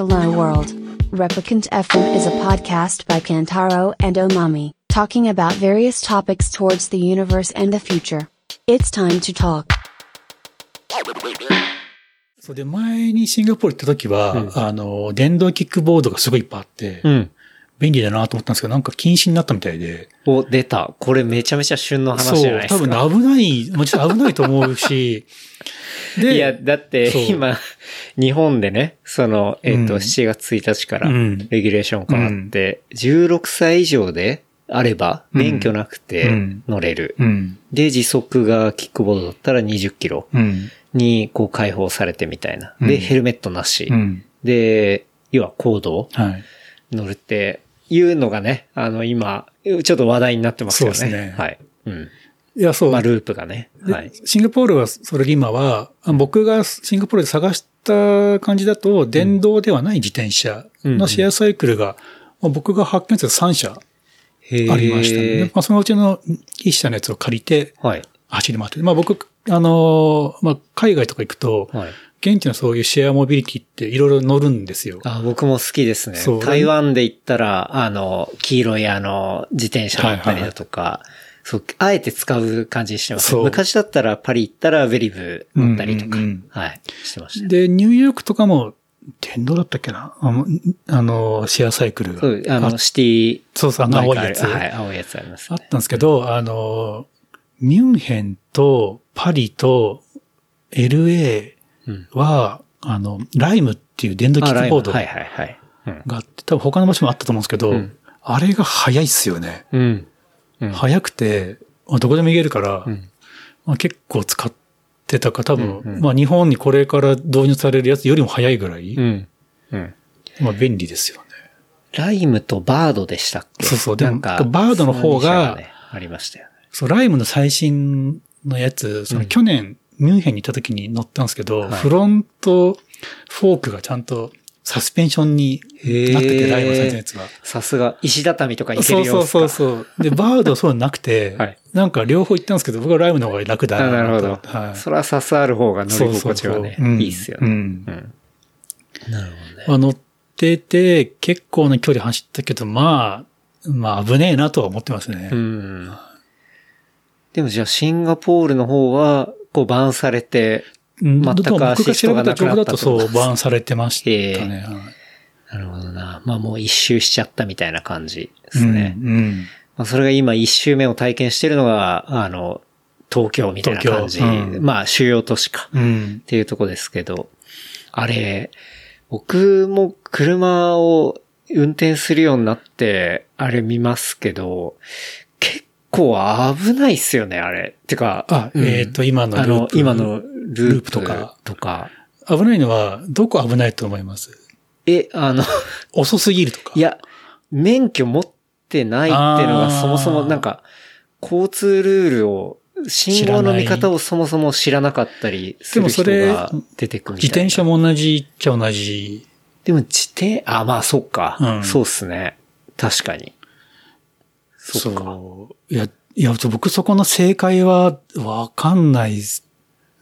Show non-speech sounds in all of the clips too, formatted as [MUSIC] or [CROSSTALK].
Hello World. Replicant FM is a podcast by Kantaro and Omami, talking about various topics towards the universe and the future. It's time to talk. そうで、前にシンガポール行った時は、あの、電動キックボードがすごいいっぱいあって、うん。 便利だなと思ったんですけど、なんか禁止になったみたいで。お、出た。これめちゃめちゃ旬の話そうじゃない、です多か。分危ない、もちろん危ないと思うし、[LAUGHS] で、いや、だってそう今、日本でね、その、えっ、と、うん7月1日からうんレギュレーション変わって、16歳以上であれば、うん免許なくてうん乗れる。うん、で、時速がキックボードだったら20キロうん、にこう解放されてみたいな。で、うんヘルメットなし。うん、で、要はコードをはい。乗るっていうのがね、あの、今、ちょっと話題になってますよね。そうですねはい。うん。いや、そう。まあ、ループがね。ではい。シンガポールは、それで今は、あ僕がシンガポールで探した感じだと、電動ではない自転車のシェアサイクルが、まあ僕が発見した3社へありましたまあ、そのうちの1社のやつを借りてはい。走り回って。まあ僕、あのーまあ海外とか行くと、はい。現地のそういうシェアモビリティっていろいろ乗るんですよ。あ、僕も好きですね。台湾で行ったら、あの、黄色いあの、自転車だったりだとか、そう、あえて使う感じにしてます。昔だったらパリ行ったらベリブ乗ったりとか、うんうんうんはい、してました。で、ニューヨークとかも、電動だったっけな？あの、あのシェアサイクルが。そう、あの、シティ、そうそう、あの青いやつ。はい、青いやつありますね。あったんですけど、あの、ミュンヘンとパリと LA うんは、あの、ライムっていう電動キあックボードがはいはいはい。うん。あって、多分他の場所もあったと思うんですけど、うんあれが速いっすよね。うん。くて、まあどこでも行けるから、うんまあ、結構使ってたか、多分、まあ日本にこれから導入されるやつよりも速いぐらい。まあ便利ですよね。ライムとバードでしたっけ？そうそうでもなんか、バードの方がありましたよね。そう、ライムの最新のやつ、そのうん去年、ミュンヘンに行った時に乗ったんですけど、はいフロントフォークがちゃんとサスペンションになってて、ライムの最新のやつは。さすが、石畳とか行けそうそうるようそうそう。で、[LAUGHS] バードはそうなくて、はいなんか両方行ったんですけど、僕はライムの方が楽だあなるほど。はい。それは刺さる方が乗り心地はねそうそうそううん、いいっすよね。うんうん。なるほどね。まあ乗ってて、結構な距離走ったけど、まあ、まあ危ねえなとは思ってますね。うん。でもじゃあシンガポールの方は、こうバンされて、うん全く僕がなくなった調べた情報だとそう、バーンされてましたね。はいなるほどな。まあもう一周しちゃったみたいな感じですね。うんうんまあそれが今一周目を体験してるのが、あの、東京みたいな感じ。うんまあ主要都市か。うんっていうとこですけど、あれ、僕も車を運転するようになって、あれ見ますけど、結構危ないっすよね、あれ。てか、あ、うんえっ、と、今のルー、プ。今のループループとかとか。危ないのは、どこ危ないと思います？え、あの、遅すぎるとか。い、や、免許持ってないっていうのがそもそもなんか、交通ルールを、信号の見方をそもそも知らなかったりする人が出てくる。自転車も同じっちゃ同じ。でも自転、あ、まあそっか。うんそうっすね。確かに。そ。ういや、いや、僕そこの正解はわかんない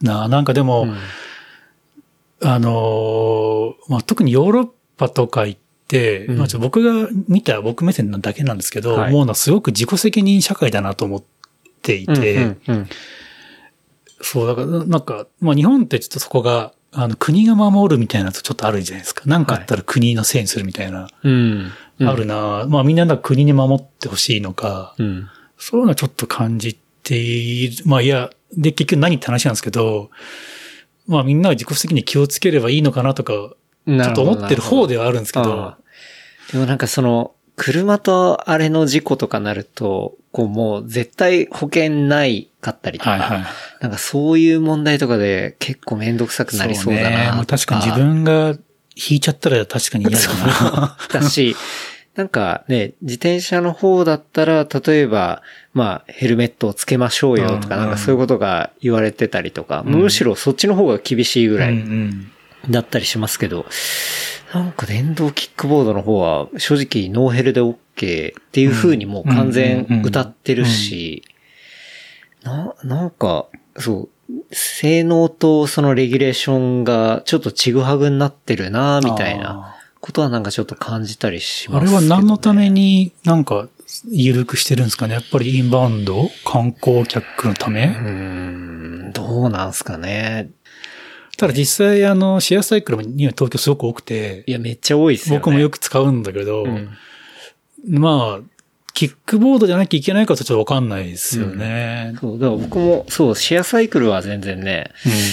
な。なんかでも、うん。あのーまあ、特にヨーロッパとか行って、うん。まあ、ちょ僕が見た僕目線なだけなんですけど、はい。思うのはすごく自己責任社会だなと思っていて、うんうんうん。そう、だから、なんか、まあ日本ってちょっとそこが、あの、国が守るみたいなのとちょっとあるじゃないですか。なんかあったら国のせいにするみたいな、うん。あるな、まあみんななんか国に守ってほしいのか、うん。そういうのはちょっと感じている。まあいや、で、結局何って話なんですけど、まあみんなが自己責任に気をつければいいのかなとか、ちょっと思ってる方ではあるんですけど、ああでもなんかその、車とあれの事故とかなると、こうもう絶対保険ないかったりとか、はいはい。なんかそういう問題とかで結構めんどくさくなりそうだね。なまあ確かに自分が引いちゃったら確かに嫌だな。だし、なんかね、自転車の方だったら、例えば、まあ、ヘルメットをつけましょうよとか、うんなんかそういうことが言われてたりとか、んむしろそっちの方が厳しいぐらうんういんだったりしますけど、なんか電動キックボードの方は正直ノーヘルで OK っていう風にもう完全歌ってるし、な、なんか、そう、性能とそのレギュレーションがちょっとちぐはぐになってるなみたいな。ことはなんかちょっと感じたりしあます、れは何のためになんか緩くしてるんですかね？やっぱりインバウンド？観光客のため、うーん、どうなんすかね。ただ実際あの、シェアサイクルもには東京すごく多くてい、や、めっちゃ多いっすよね。僕もよく使うんだけど、うんまあ、キックボードじゃなきゃいけないかとちょっとわかんないですよね。そう、だから僕も、そう、シェアサイクルは全然ね、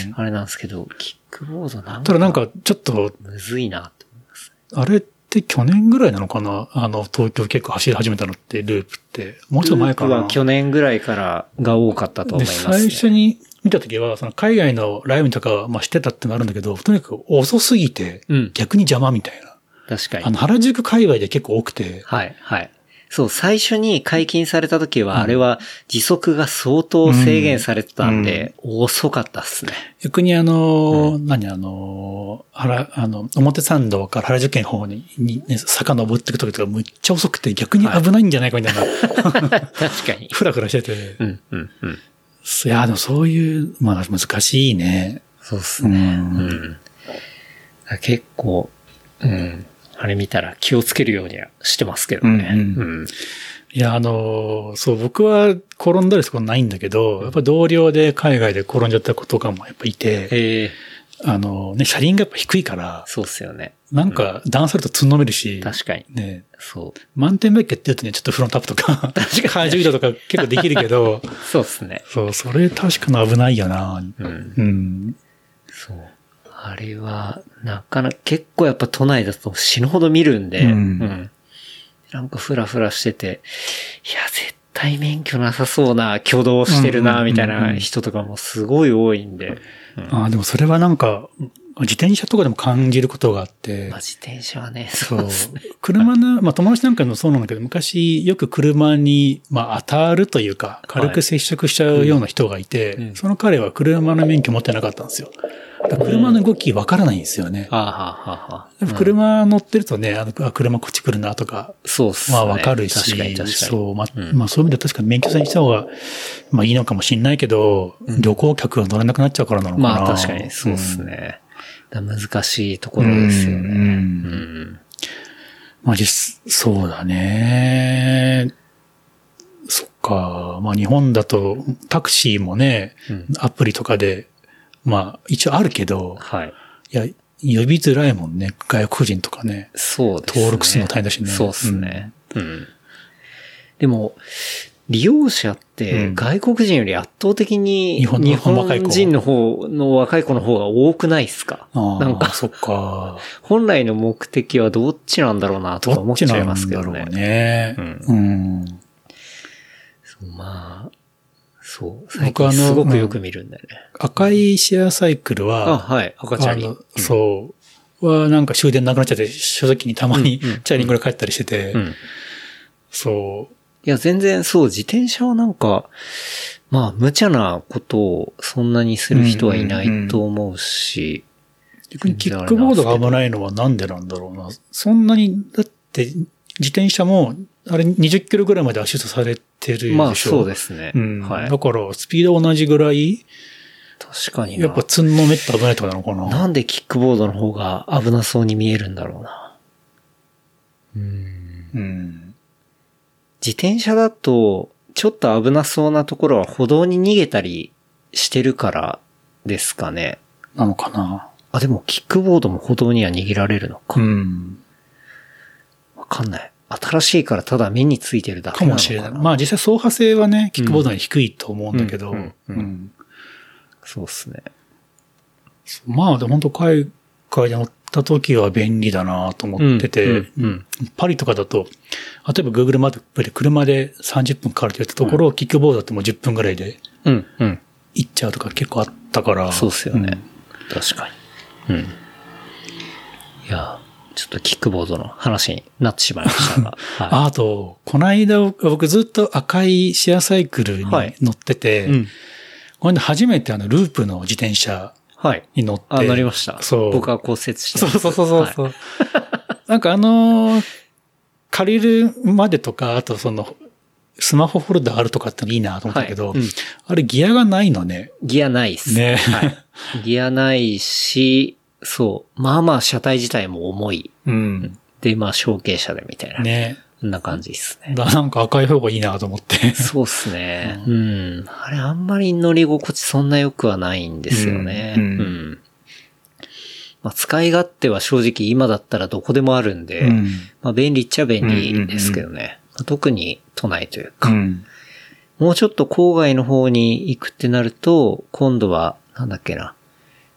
うんあれなんですけど、キックボードなんか、ただなんか、ちょっと、むずいなって思います。あれって去年ぐらいなのかな？あの、東京結構走り始めたのって、ループって。もうちょっと前かなループは去年ぐらいからが多かったと思いで、ます、ね。最初に見たときは、その海外のライブとかは、まあしてたってのあるんだけど、とにかく遅すぎて、うん逆に邪魔みたいな。確かにあ。の、原宿界隈で結構多くて、はい、はい。そう、最初に解禁された時は、あれは時速が相当制限されてたんで、遅かったっすね。逆にあの、何あの、原、あの、表参道から原宿県の方に、にね、坂登っていくときとかむっちゃ遅くて逆に危ないんじゃないかみたいな、[LAUGHS] 確かに。[LAUGHS] ふらふらしてて。うん、うん、うん。いや、でもそういう、まあ難しいね。そうっすう。ね。うんん。結構、うん。あれ見たら気をつけるようにはしてますけどね。うんうん。いや、あの、そう、僕は転んだりすることないんだけど、やっぱ同僚で海外で転んじゃった子とかもやっぱいて、ええあのね、車輪がやっぱ低いから、そうっすよね。なんか段差あるとつんのめるし、確かに。ね、そう。マウンテンバイクやってるとね、ちょっとフロントアップとか、体重移動とか結構できるけど、[LAUGHS] そうっすね。そう、それ確かに危ないよな。うん。うん。そう。あれは、なかなか、結構やっぱ都内だと死ぬほど見るんで、うんなんかフラフラしてて、いや、絶対免許なさそうな挙動してるな、みたいな人とかもすごい多いんで、ああ、でもそれはなんか、自転車とかでも感じることがあって。まあ、、自転車はね、そそううですね。車の、まあ友達なんかもそうなんだけど、昔よく車に、まあ当たるというか、軽く接触しちゃうような人がいて、うん。その彼は車の免許持ってなかったんですよ。だから車の動きわからないんですよね。車乗ってるとね、あの、あ車こっち来るなとか、そうっすね。まあわかるし、確かに確かに。そう、まあ、うんまあそういう意味では確かに免許制にした方が、まあいいのかもしれないけど、旅行客が乗れなくなっちゃうからなのかな。まあ確かにそうっすね。だから難しいところですよね。うんうんまあ実、そうだね。そっか。まあ日本だとタクシーもね、うんアプリとかで、まあ一応あるけど、はい。いや、呼びづらいもんね。外国人とかね。そうですね。登録するの大変だしねそうですね。うん。でも、利用者ってうん外国人より圧倒的に日本人の方の若い子の方が多くないですか？ああなんか、そっか。本来の目的はどっちなんだろうなとか思っちゃいますけどね。どっちなんだろうね。うん。そうまあ、そう。最僕あの近すごくよく見るんだよね。赤いシェアサイクルは、あ、はい。赤ちゃんに。そう。は、なんか終電なくなっちゃって、正直にたまにチャイリングで帰ったりしてて、うん。そいや、全然そう、自転車はなんか、まあ、無茶なことをそんなにする人はいないと思うし、う。逆にキックボードが危ないのはなんでなんだろうな。そんなに、だって、自転車も、あれ20キロぐらいまでアシストされてるでしょ。まあ、そうですね。うん。はいだ。から、スピード同じぐらい、確かにな。やっぱ積んのめって危ないとかなのかな。なんでキックボードの方が危なそうに見えるんだろうな。うん。自転車だと、ちょっと危なそうなところは歩道に逃げたりしてるからですかね。なのかな。あ、でもキックボードも歩道には逃げられるのか。うん。わかんない。新しいからただ目についてるだけか。もしれない。まあ実際走破性はね、キックボードに低いと思うんだけど、そうっすね。まあでも本当海外で乗った時は便利だなと思ってて、うんうんパリとかだと、例えば Google マップで車で30分かかるって言ったところ、キックボードだってもう10分ぐらいで。行っちゃうとか結構あったから。そうっすよね。ん確かに。うん。いや、ちょっとキックボードの話になってしまいましたが。[LAUGHS] はいああと、この間僕ずっと赤いシェアサイクルにはい乗ってて、うん。これで初めてあのループの自転車はい。に乗って。あ、なりました。そう。僕は骨折してそうそうそうそうそう。[LAUGHS] なんかあのー借りるまでとか、あとその、スマホホルダーあるとかってのいいなと思ったけど、はいうんあれギアがないのね。ギアないっす。ねはい。ギアないし、そう。まあまあ車体自体も重い。うん。で、まあ小径車でみたいな。ね。こんな感じですね。だなんか赤い方がいいなと思って。そうっすね。うん。あれあんまり乗り心地そんな良くはないんですよね。ううんん。まあ使い勝手は正直今だったらどこでもあるんで、うん。まあ便利っちゃ便利ですけどね。まあ特に都内というか、うん。もうちょっと郊外の方に行くってなると、今度は、なんだっけな。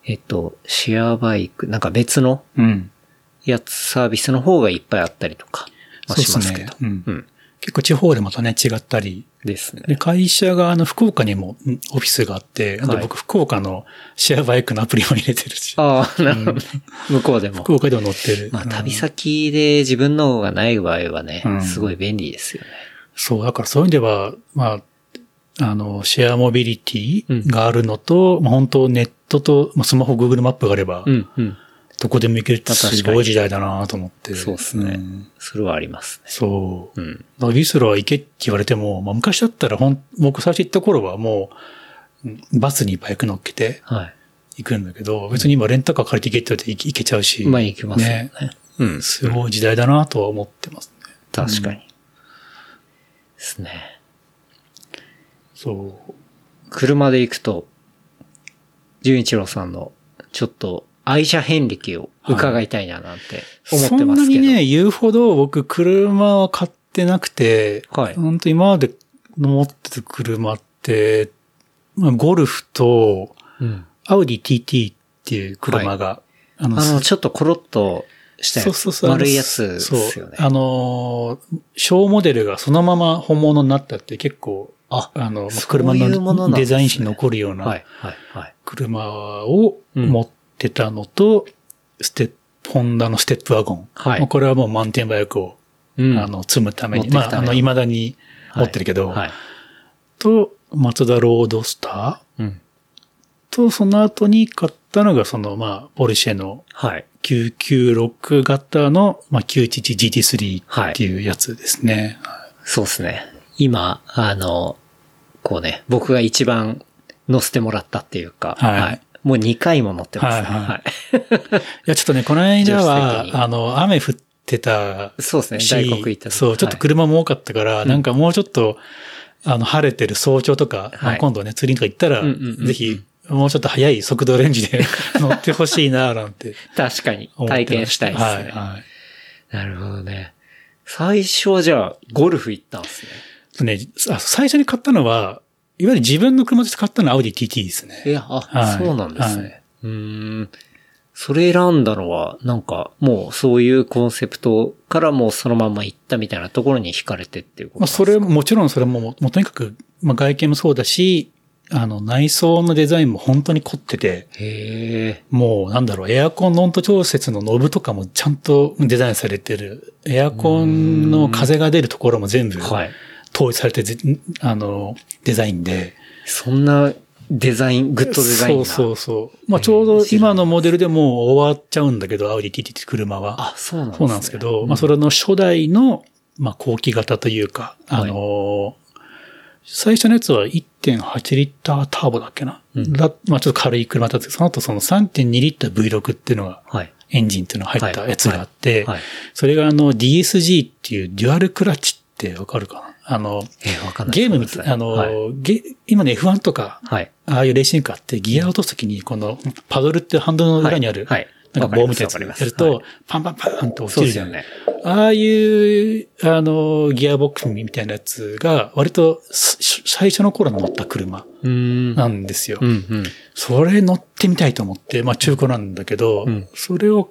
えっと、シェアバイク、なんか別のうん。やつサービスの方がいっぱいあったりとか、しますけど。うんうん。結構地方でまたね、違ったり。ですね。で、会社があの、福岡にもうんオフィスがあって、あとはい僕、福岡のシェアバイクのアプリも入れてるし、ああ、なるほどね。向こうでも。福岡でも乗ってる。まあ、うん旅先で自分の方がない場合はね、うんすごい便利ですよね。そう、だからそういう意味では、まあ、あの、シェアモビリテうんィがあるのと、まあ本当ネットと、まあ、スマホ、Google マップがあれば、うん、うん。どこでも行けるってすごい時代だなと思って。そうっすねんそれはありますね。そう。うん。だウィスロー行けって言われても、まあ、昔だったらほん、僕最初行った頃はもう、うんバスにバイク乗っけてはい。行くんだけど、別に今レンタカー借りて行けって言われて行けちゃうし。まあ、行きますよね。うん。すごい時代だなとは思ってますね。確かに。ですね。そう。車で行くと、純一郎さんの、ちょっと、愛車遍歴を伺いたいななんて思ってそんますけど。なにね、言うほど僕車は買ってなくて、はい本当今まで持ってた車って、まあ、ゴルフと、うん。アウディ TT っていう車が、あのあの、ちょっとコロッとしたそうそうそう。丸いやつですそうよね。あのー、小モデルがそのまま本物になったって結構、ああの、車のデザイン誌に残るようはい、なはい、はい。車をうん持ってたのと、ステップ、ホンダのステップワゴン。はいまあこれはもうマウンテンバイクを、うんあの、積むために、まあ、あの、未だに持ってるけど、はい。と、マツダロードスターうん。と、その後に買ったのが、その、まあ、ポルシェのはい。996型の、まあ、911GT3 っていうやつですね。そうですね。今、あの、こうね、僕が一番乗せてもらったっていうか、はいもう2回も乗ってますね。はいはいはい。いや、ちょっとね、この間は、にあの、雨降ってたそうですね。し、大黒行った時そう、ちょっと車も多かったから、なんかもうちょっと、あの、晴れてる早朝とか、まあはい今度ね、釣りとか行ったら、ぜひ、もうちょっと速い速度レンジで [LAUGHS] 乗ってほしいな、なんて確かに体験したいですね。はい、はい。なるほどね。最初はじゃあ、ゴルフ行ったんですね。ね、あ最初に買ったのは、いわゆる自分の車として買ったのはアウディ TT ですね。いや、あ、はいそうなんですね。はうーん。それ選んだのは、なんか、もうそういうコンセプトからもうそのまま行ったみたいなところに惹かれてっていうことですか？それも、もちろんそれも、もうとにかく、まあ、外見もそうだし、あの、内装のデザインも本当に凝ってて、へえ。もう、なんだろう、エアコンの温度調節のノブとかもちゃんとデザインされてる。エアコンの風が出るところも全部、はい。統一されてぜ、あの、デザインで。そんなデザイン、グッドデザインな。そうそうそう。まあ、ちょうど今のモデルでもう終わっちゃうんだけど、アウディ TT って車は。あ、そうなんですね。そうなんですけど、まあ、それの初代の、まあ、後期型というか、あのー最初のやつは1.8リッターターボだっけな？うんだまあ、ちょっと軽い車だったんですけど、その後その3.2リッター V6 っていうのが、はい。エンジンっていうのが入ったやつがあって、はい。それがあの DSG っていうデュアルクラッチってわかるかな？あの。ゲームみたい、あの、はい。ゲ今ね F1 とか、はい。ああいうレーシングカーってギアを落とすときに、このパドルっていうハンドルの裏にある、はいはいなんか棒みたいなやつわかりますやると、パンパンパンと落ちるじゃん。ね。ああいう、あの、ギアボックスみたいなやつが、割とす最初の頃乗った車うーん。なんですよ。うんうん。それ乗ってみたいと思って、まあ中古なんだけど、うんそれを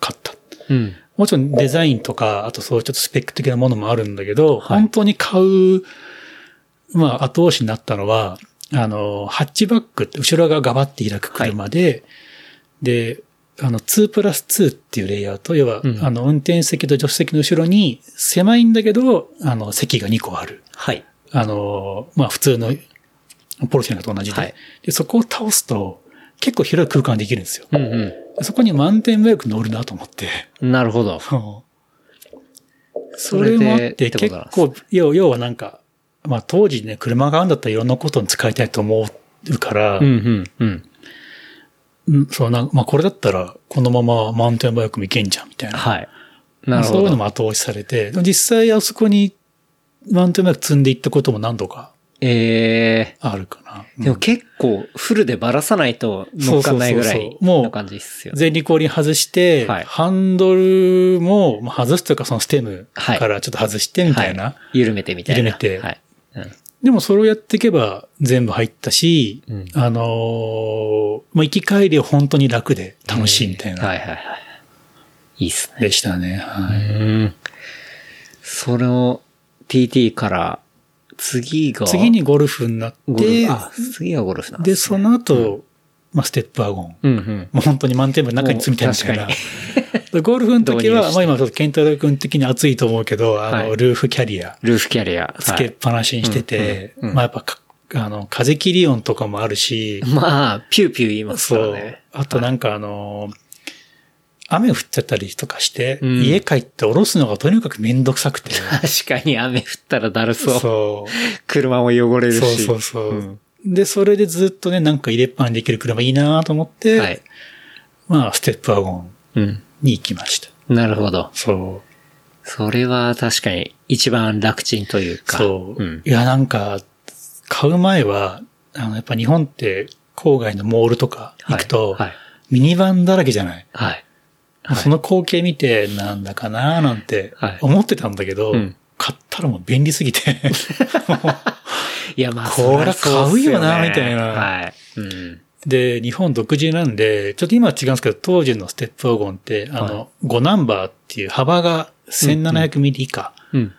買った。うん。もちろんデザインとか、あとそういうちょっとスペック的なものもあるんだけど、はい本当に買う、まあ後押しになったのは、あの、ハッチバックって後ろがガバって開く車で、で、あの、2プラス2っていうレイアウト、要は、うんあの、運転席と助手席の後ろに狭いんだけど、あの、席が2個ある。はい。あの、まあ普通のポルシェと同じで,、はいで。そこを倒すと、結構広い空間できるんですよ。うんそこに満点バイク乗るなと思って。うん。なるほど。それもあって、結構、要要はなんか、まあ当時ね、車があるんだったらいろんなことに使いたいと思うから、うんうんうん。うんそうなんまあこれだったらこのままマウンテンバイクも行けんじゃんみたいな。はい。なるほど。そういうのも後押しされて、実際あそこにマウンテンバイク積んでいったことも何度かえあるかな。えでも結構フルでばらさないと乗っかんないぐらいそうそうそうそうもうの感じですよね。前輪後輪外して、はいハンドルもまあ外すというかそのステムはいからちょっと外してみたいな。は緩めてみたいな。緩めてはい。うんでもそれをやっていけば全部入ったし、うんあのーまあ、行き帰りは本当に楽で楽しいみたいな、はいはいはい。いいっすね。でしたね。はい。うん。その TT から次が、次にゴルフになってフ、、あ、次はゴルフなんで、ね。その後、まあ、ステップワゴン。うんうん。もう本当に満点部の中に積みたいなもう確。でゴルフの時は、まあ今ちょっとケンタロウ君的に熱いと思うけど、あの、はいルーフキャリアルーフキャリア。つけっぱなしにしてて、うんうんうんまあやっぱか、あの、風切り音とかもあるし、はいまあ、ピューピュー言いますかそうらね。。あとなんかあの、雨降っちゃったりとかして、うん家帰って下ろすのがとにかくめんどくさくて。[LAUGHS] 確かに雨降ったらだるそう。そう。車も汚れるし。そうそうそう。うんで、それでずっとね、なんか入れっぱにできる車いいなと思って、はい。まあ、ステップワゴンうん。に行きました。なるほど。そそれは確かに一番楽ちんというう。か。そう。ん。いや、なんか、買う前は、あの、やっぱ日本って郊外のモールとか行くと、はい。ミニバンだらけじゃない。はい。その光景見て、なんだかななんてはい思ってたんだけど、うん買ったらもう便利すぎて、[LAUGHS] いや、まあ、[LAUGHS] これ買うよなねみたいなはい。うん。で、日本独自なんで、ちょっと今は違うんですけど、当時のステップワゴンって、あの、5ナンバーっていう幅が1700ミリ以下。うん。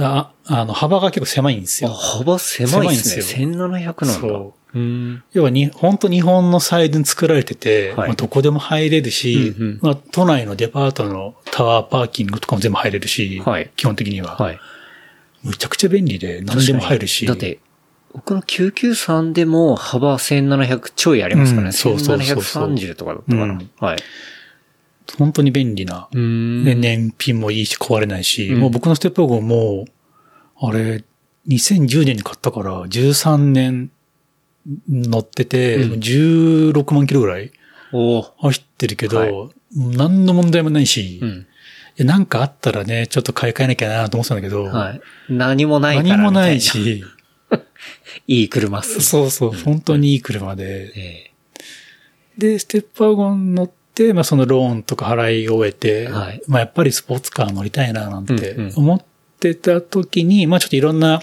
ああの、幅が結構狭いんですあ、よ。幅狭いですね。狭1700なんだ。そう。うん。要はに、本当日本のサイズに作られてて、はいまあ、どこでも入れるし、うんうんまあ、都内のデパートのタワーパーキングとかも全部入れるし、はい基本的には、はい。むちゃくちゃ便利で何でも入るし。だって、僕の993でも幅1700ちょいありますからね。うんそうそうそうそう1730とかだったかな。うんはい。本当に便利な。うんで、燃費もいいし壊れないし、うんもう僕のステップワゴンも、あれ、2010年に買ったから、13年乗ってて、うん16万キロぐらい走ってるけど、はい何の問題もないし、いうん。やなんかあったらね、ちょっと買い替えなきゃなと思ってたんだけど、はい。何もないから何もない。し、[LAUGHS] いい車っす。そうそう、本当にいい車で、えで、ステップワゴン乗って、まあそのローンとか払い終えて、はいまあやっぱりスポーツカー乗りたいななんてうんうん思ってた時に、まあちょっといろんな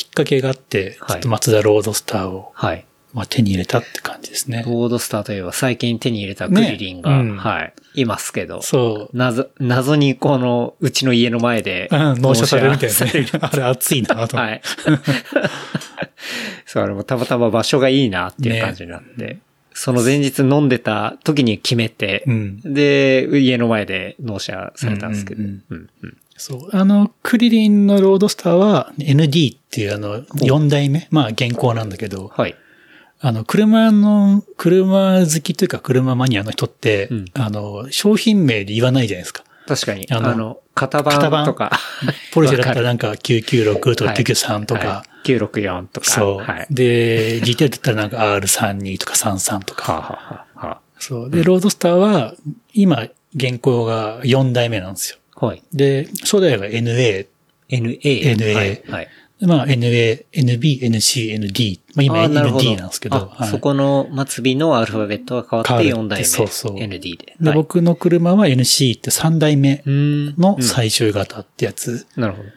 きっかけがあって、はいちょっとマツダロードスターを、えはい。まあ、手に入れたって感じですね。ロードスターといえば最近手に入れたクリリンが、ねうんはい、いますけど、そう。謎、謎にこの、うちの家の前で、うん、納車されるみたいなね。[LAUGHS] あれ熱いなと。はい。[LAUGHS] そう、あれもたまたま場所がいいなっていう感じになって、その前日飲んでた時に決めて、うん。で、家の前で納車されたんですけど、ううんんうんそう。あの、クリリンのロードスターは ND っていうあの、4代目？まあ、現行なんだけど、はい。あの、車の、車好きというか車マニアの人って、うんあの、商品名で言わないじゃないですか。確かに、あのあの、型型番番とか、[LAUGHS] ポルシェだったらるなんか996とかはい993とか、はい、964とか、そう。はい。で、GTR だったらなんか R32 とか33とか。はあ、はあはそう。で、ロードスターは、今、現行が4代目なんですよ。あ、はい。で、初代が NA、NA。NA はい。はいまあ NA、NB、NC、ND。まあ今 ND なんですけど。あはいそこの末尾のアルファベットが変わって変わる4代目。そうそう ND で。で、はい、僕の車は NC って3代目うんの最終型ってやつ。なるほど。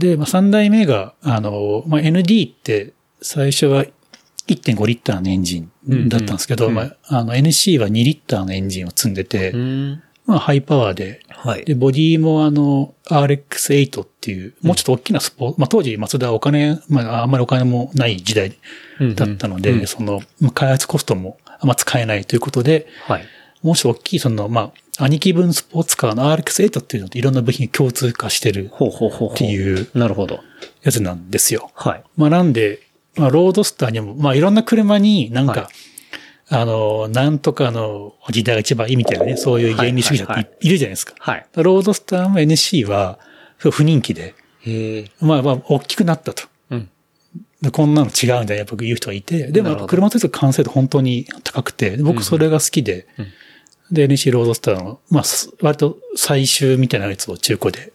で、まあ3代目が、あの、まあ ND って最初は1.5リッターのエンジンだったんですけど、うんうんまあ、あの NC は2リッターのエンジンを積んでて、うん。まあハイパワーで、はい。で、ボディもあの、RX8 っていう、もうちょっと大きなスポーツ、まあ当時、マツダはお金、まああんまりお金もない時代だったので、うんうんその、まあ開発コストもあんま使えないということで、はい。もうちょっと大きい、その、まあ、兄貴分スポーツカーの RX8 っていうのといろんな部品が共通化してるほうほうほうほう。っていうなるほど。やつなんですよ。はい。まあなんで、まあロードスターにも、まあいろんな車になんか、はいあの、なんとかの時代が一番いいみたいなね、そういう原理主義者はいはいっていいるじゃないですか。はい。ロードスターも NC は、不人気で。まあまあ、大きくなったと。うん。でこんなの違うんだよ、やっぱ言う人がいて、でも車として完成度本当に高くて、僕それが好きで、うんで、NC ロードスターの、まあ、す割と最終みたいなやつを中古で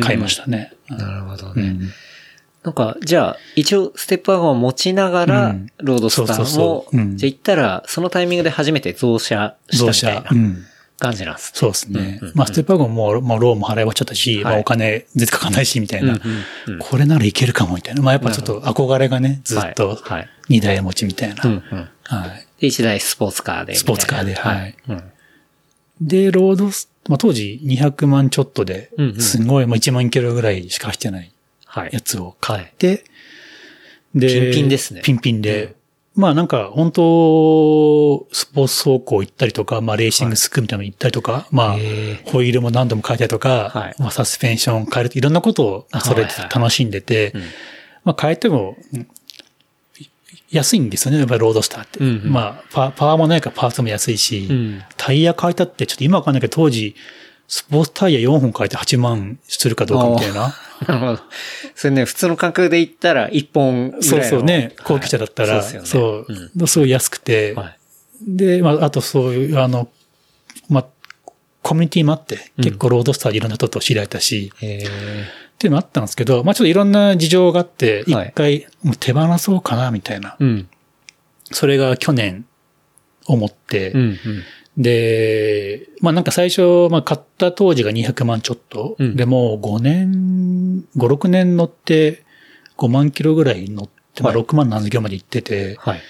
買いましたね。なるほどね。うんなんか、じゃあ、一応、ステップワゴンを持ちながら、うんロードスターも、そうそうそううんじゃあ行ったら、そのタイミングで初めて増車した増みたいな。車うん。感じなんですね。そうですね。まあ、ステップワゴンも、まあ、ローンも払い終わっちゃったし、はいまあ、お金絶対かかんないし、みたいな、これならいけるかも、みたいな。まあ、やっぱちょっと憧れがね、ずっと二台持ちみたいな。はい。で、一台スポーツカーで。スポーツカーではいうんで、ロードス、まあ、当時200万ちょっとですごい、まあ、1万キロぐらいしか走ってない。やつを買って、で、ピンピンですね。ピンピンで、まあなんか本当、スポーツ走行行ったりとか、まあレーシングスクールみたいなの行ったりとか、まあへホイールも何度も変えたりとか、はい。まあサスペンション変えるといろんなことをそれで楽しんでて、うん。まあ変えても、うん安いんですよね、やっぱりロードスターって。うんうん。まあパ、パワーもないからパーツも安いし、うん。タイヤ変えたってちょっと今わかんないけど当時、スポーツタイヤ4本変えて8万するかどうかみたいな。[LAUGHS] なるほど。それね、普通の価格で言ったら1本ぐらいの。そうそうね、高級車だったら、はいそうそうですよね。すごい安くて、うんはい。で、まあ、あとそういう、あの、まあ、コミュニティもあって、結構ロードスターでいろんな人と知り合えたし、へっていうのもあったんですけど、まあちょっといろんな事情があって、一はい回もう手放そうかな、みたいな。ーうん。それが去年思って、うん。うん。で、まあなんか最初、まあ買った当時が200万ちょっと、うん。でもう5年、5、6年乗って5万キロぐらい乗って、まあはい。6万何キロまで行ってて、はい。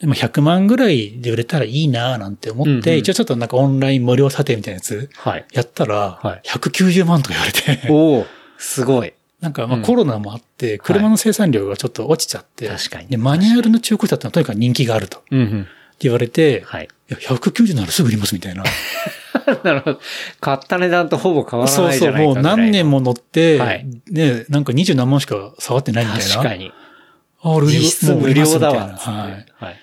でも100万ぐらいで売れたらいいななんて思って、うんうん。一応ちょっとなんかオンライン無料査定みたいなやつはい。やったら、はい。190万とか言われて、おおすごい。なんかまあうん。コロナもあって、車の生産量がちょっと落ちちゃって、確かに。で、マニュアルの中古車ってのはとにかく人気があると。うんうん。言われて、はい。いや190ならすぐ売りますみたいな。[LAUGHS] なるほど。買った値段とほぼ変わらそうそう、ないじゃないかもう何年も。も乗って、はいね、なんか20何万しか触ってないみたいな。確かに。あ、俺売り実質も無料だわ。はい。はい。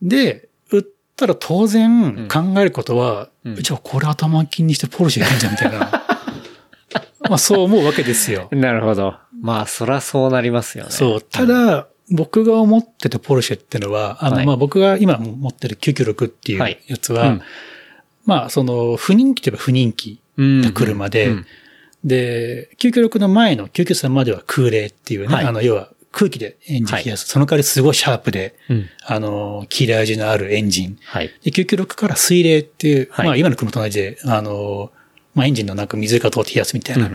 で、売ったら当然考えることは、うんじゃあこれ頭金にしてポルシェいけんじゃんみたいな。[LAUGHS] まあそう思うわけですよ。なるほど。まあ、そらそうなりますよね。そう。ただ、僕が思ってたポルシェってのは、あの、はいまあ僕が今持ってる996っていうはいやつは、うんまあその不人気といえば不人気うん、な車で、うんで、996の前の993までは空冷っていうね、はいあの、要は空気でエンジン冷やす。その代わりすごいシャープで、うん。あの、切れ味のあるエンジン。はい。で、996から水冷っていう、はいまあ今の車と同じで、あの、まあエンジンのなんか水が通って冷やすみたいな。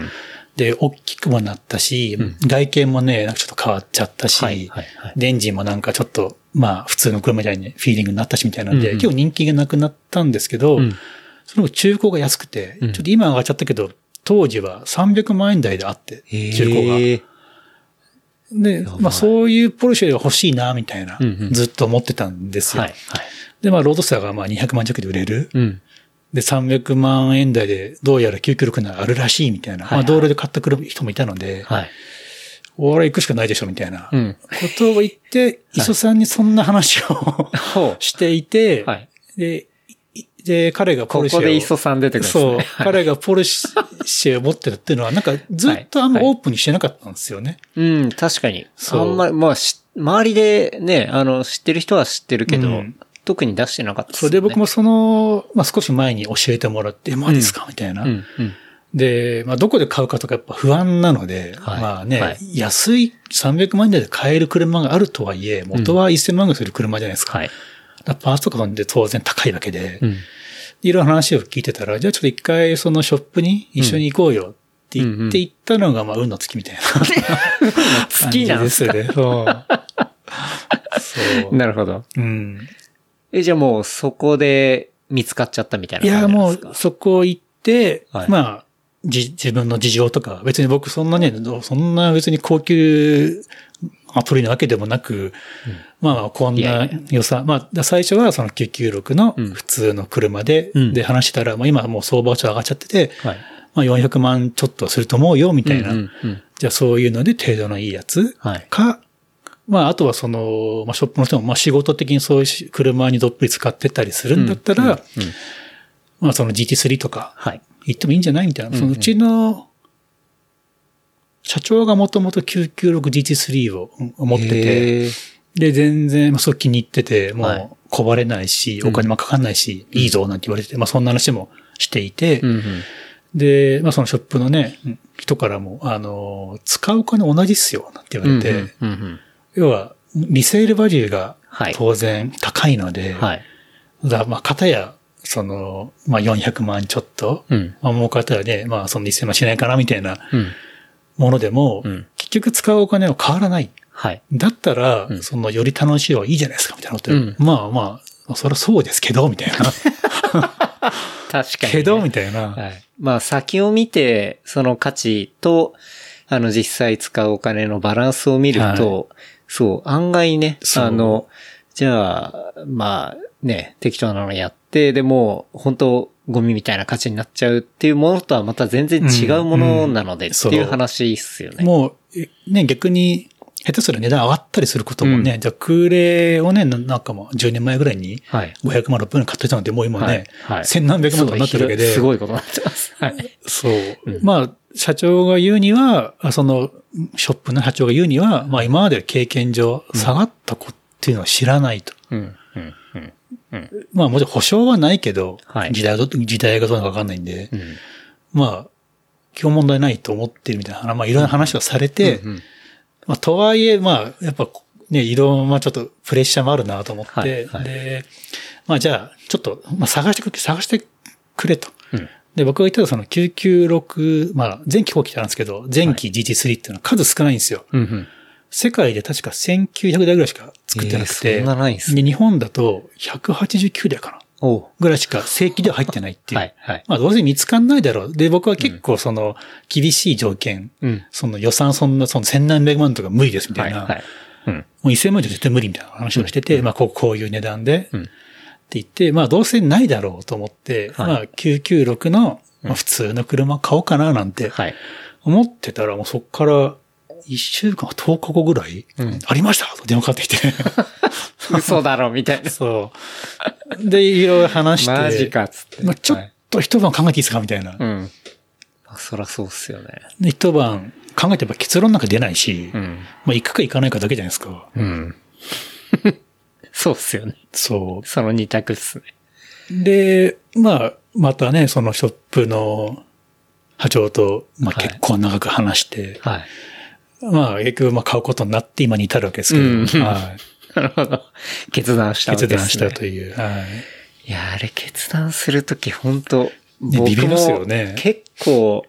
で、大きくもなったし、外見もね、なんかちょっと変わっちゃったし、はいはいはいで、エンジンもなんかちょっと、まあ普通の車みたいにフィーリングになったしみたいなんで、うんうん結構人気がなくなったんですけど、うんその中古が安くて、うんちょっと今上がっちゃったけど、当時は300万円台であって、中古が。で、まあそういうポルシェが欲しいな、みたいな、うんうんずっと思ってたんですよ。はい。はい。で、まあロードスターがまあ200万弱で売れる。うん。で、300万円台でどうやら996ならあるらしいみたいな。はいはいまあ道路で買ってくる人もいたので、はい。俺は行くしかないでしょ、みたいな。うん。ことを言って、磯さんにそんな話を。[LAUGHS] していて、はい。で、いで、彼がポこルシェを。こで磯さん出てくるね。そう。はい彼がポルシェを持ってるっていうのは、なんかずっとあんまオープンにしてなかったんですよね。うん、確かに。そうあんまり、まあ、し周りでね、あの、知ってる人は知ってるけど、うん特に出してなかったですよね。それで僕もその、まあ少し前に教えてもらって、まあですか？みたいな。うん、うん。で、まあどこで買うかとかやっぱ不安なので、はいまあね、はい安い300万円台で買える車があるとはいえ、元は1000万円する車じゃないですか。はい。だからパーツとかで当然高いわけで、うん。いろいろ話を聞いてたら、じゃあちょっと一回そのショップに一緒に行こうよって言って行ったのが、まあ運の月みたいな [LAUGHS] 好きなんですよね。そう。[LAUGHS] そう。なるほど。うん。え、じゃあもうそこで見つかっちゃったみたいないや、感じなんですか？もうそこ行って、はい。まあ、じ、自分の事情とか、別に僕そんなね、そんな別に高級アプリなわけでもなく、まあ、こんないやいや。良さ、まあ、だ最初はその996のうん。普通の車で、うん。で話したら、まあ今はもう相場はちょっと上がっちゃってて、はい。まあ400万ちょっとすると思うよ、みたいな。うんうんうん。じゃあそういうので程度のいいやつはい。か、まああとはその、まあショップの人も、まあ仕事的にそういうし車にどっぷり使ってたりするんだったら、うんうんうん。まあその GT3 とかはい。行ってもいいんじゃないみたいな。うんうん。そのうちの社長がもともと 996GT3 を持ってて、で、全然、まあ、そう気に入ってて、もはい。う、こばれないし、お金もかかんないし、いいぞ、なんて言われてて、まあ、そんな話もしていて、うんうん。で、まあ、そのショップのね、人からも、あの、使うお金同じっすよ、なんて言われて、うんうんうん要は、リセールバリューがはい当然高いので、うん。はい。だまあ、片や、その、まあ、400万ちょっと、うん。まあ、もう片やね、まあ、その1000万しないかな、みたいなうん。ものでも、うん結局使うお金は変わらない。はい。だったら、うんその、より楽しいはいいじゃないですか、みたいなことで、うんまあまあ、そりゃそうですけど、みたいな。確かにね。けど、みたいな。はい。まあ先を見て、その価値と、あの実際使うお金のバランスを見ると、そう、案外ね、あの、じゃあ、まあね、適当なのやって、でも、本当ゴミみたいな価値になっちゃうっていうものとはまた全然違うものなので、うんっていう話っすよね。もう、えね、逆に、下手すら値段上がったりすることもね、うんじゃあ空冷をね、ななんかもう10年前ぐらいにはい。500万、600万買ってたので、もう今ね、はいはい千何百万とかになってるわけで。すごいことになってます。はい。そう。うんまあ、社長が言うには、あその、ショップの社長が言うには、まあ今まで経験上、下がった子っていうのは知らないと。うん、うん、うん。うん。まあもちろん保証はないけど、はい時代がど、時代がどうなのかわかんないんで、うん。まあ、基本問題ないと思ってるみたいな、まあいろんな話をされて、うんうんまあとはいえ、まあ、やっぱね、いろんなちょっとプレッシャーもあるなと思って、はいはいで、まあじゃあ、ちょっと、まあ探してくれ、探してくれと。うんで、僕が言ったその996、まあ前期後期ってあるんですけど、前期 GT3 っていうのは数少ないんですよ。うんうん。世界で確か1900台ぐらいしか作ってなくて、えーそんなないんですねで日本だと189台かなぐらいしか正規では入ってないっていう。[LAUGHS] はい、はい。まあどうせ見つかんないだろう。で、僕は結構その厳しい条件、うん。その予算そんな、その千何百万とか無理ですみたはいい、な。はい。うん。もう1000万じゃ絶対無理みたいな話をしてて、まあこうこういう値段で、うん言って、まあどうせないだろうと思って、はいまあ996の、まあ、普通の車買おうかななんてはい。思ってたら、もうそっから1週間、10日後ぐらい、うんありました？と電話かかってきて。[LAUGHS] 嘘だろ、みたいな。そう。で、いろいろ話して。マジか、っつって。まあ、ちょっと一晩考えていいですかみたいな。うん。まあ、そらそうっすよね。で一晩考えてば結論なんか出ないし、うん。まあ行くか行かないかだけじゃないですか。うん。そうっすよね。そその二択っすね。う。で、まあ、またね、そのショップの社長と、まあはい結構長く話して、はい。まあ結局まあ買うことになって今に至るわけですけど、うんはい。[LAUGHS] なるほど。決断したわけです、ね。決断したという。はい。いや、あれ決断するとき本当ね僕ビビりますよもね結構、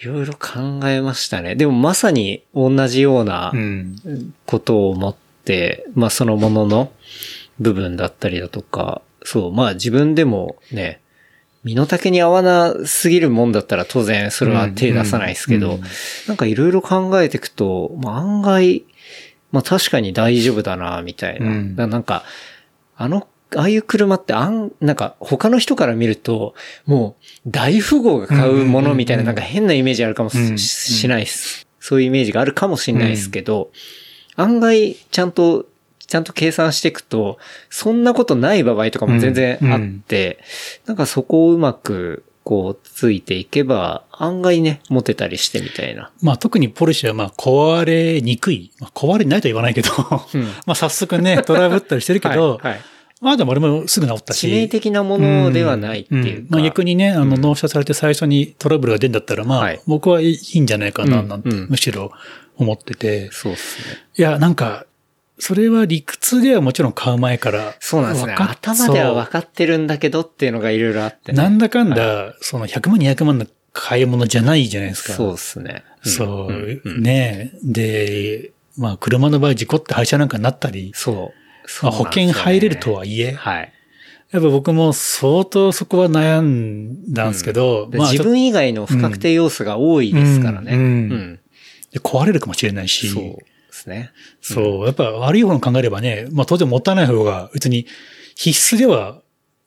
いろいろ考えましたね。でもまさに同じようなうん。ことを思って、まあそのものの部分だったりだとか、そう、まあ自分でもね、身の丈に合わなすぎるもんだったら当然それは手出さないですけど、うんうんなんかいろいろ考えていくと、まあ案外、まあ確かに大丈夫だな、みたいな。うんなんか、あの、ああいう車ってあん、なんか他の人から見ると、もう大富豪が買うものみたいなうんなんか変なイメージあるかもし,、ないです。そういうイメージがあるかもしれないですけど、案外ちゃんと、ちゃんと計算していくと、そんなことない場合とかも全然あって、なんかそこをうまく、こう、ついていけば、案外ね、持てたりしてみたいな。まあ特にポルシェはまあ壊れにくい。まあ、壊れないとは言わないけど、うん [LAUGHS] まあ早速ね、トラブったりしてるけど、はいはいまあでも俺もすぐ治ったし。致命的なものではないっていうか。んまあ逆にね、あの、うん納車されて最初にトラブルが出るんだったら、まあ、はい僕はいいんじゃないかな、なんて、うんうんむしろ思ってて。そうっすね。いや、なんか、それは理屈ではもちろん買う前から。そうなんですね。頭では分かってるんだけどっていうのがいろいろあってね。なんだかんだ、その100万、200万の買い物じゃないじゃないですか。そうですね。んそう、んうんねで、まあ、車の場合事故って廃車なんかになったり、そう。そうね険入れるとはいえ、はい。やっぱ僕も相当そこは悩んだんですけど、でまあ、自分以外の不確定要素が多いですからね。うんうんうんで壊れるかもしれないし、そうですね。そう、やっぱ悪い方に考えればね、まあ当然持たない方が別に必須では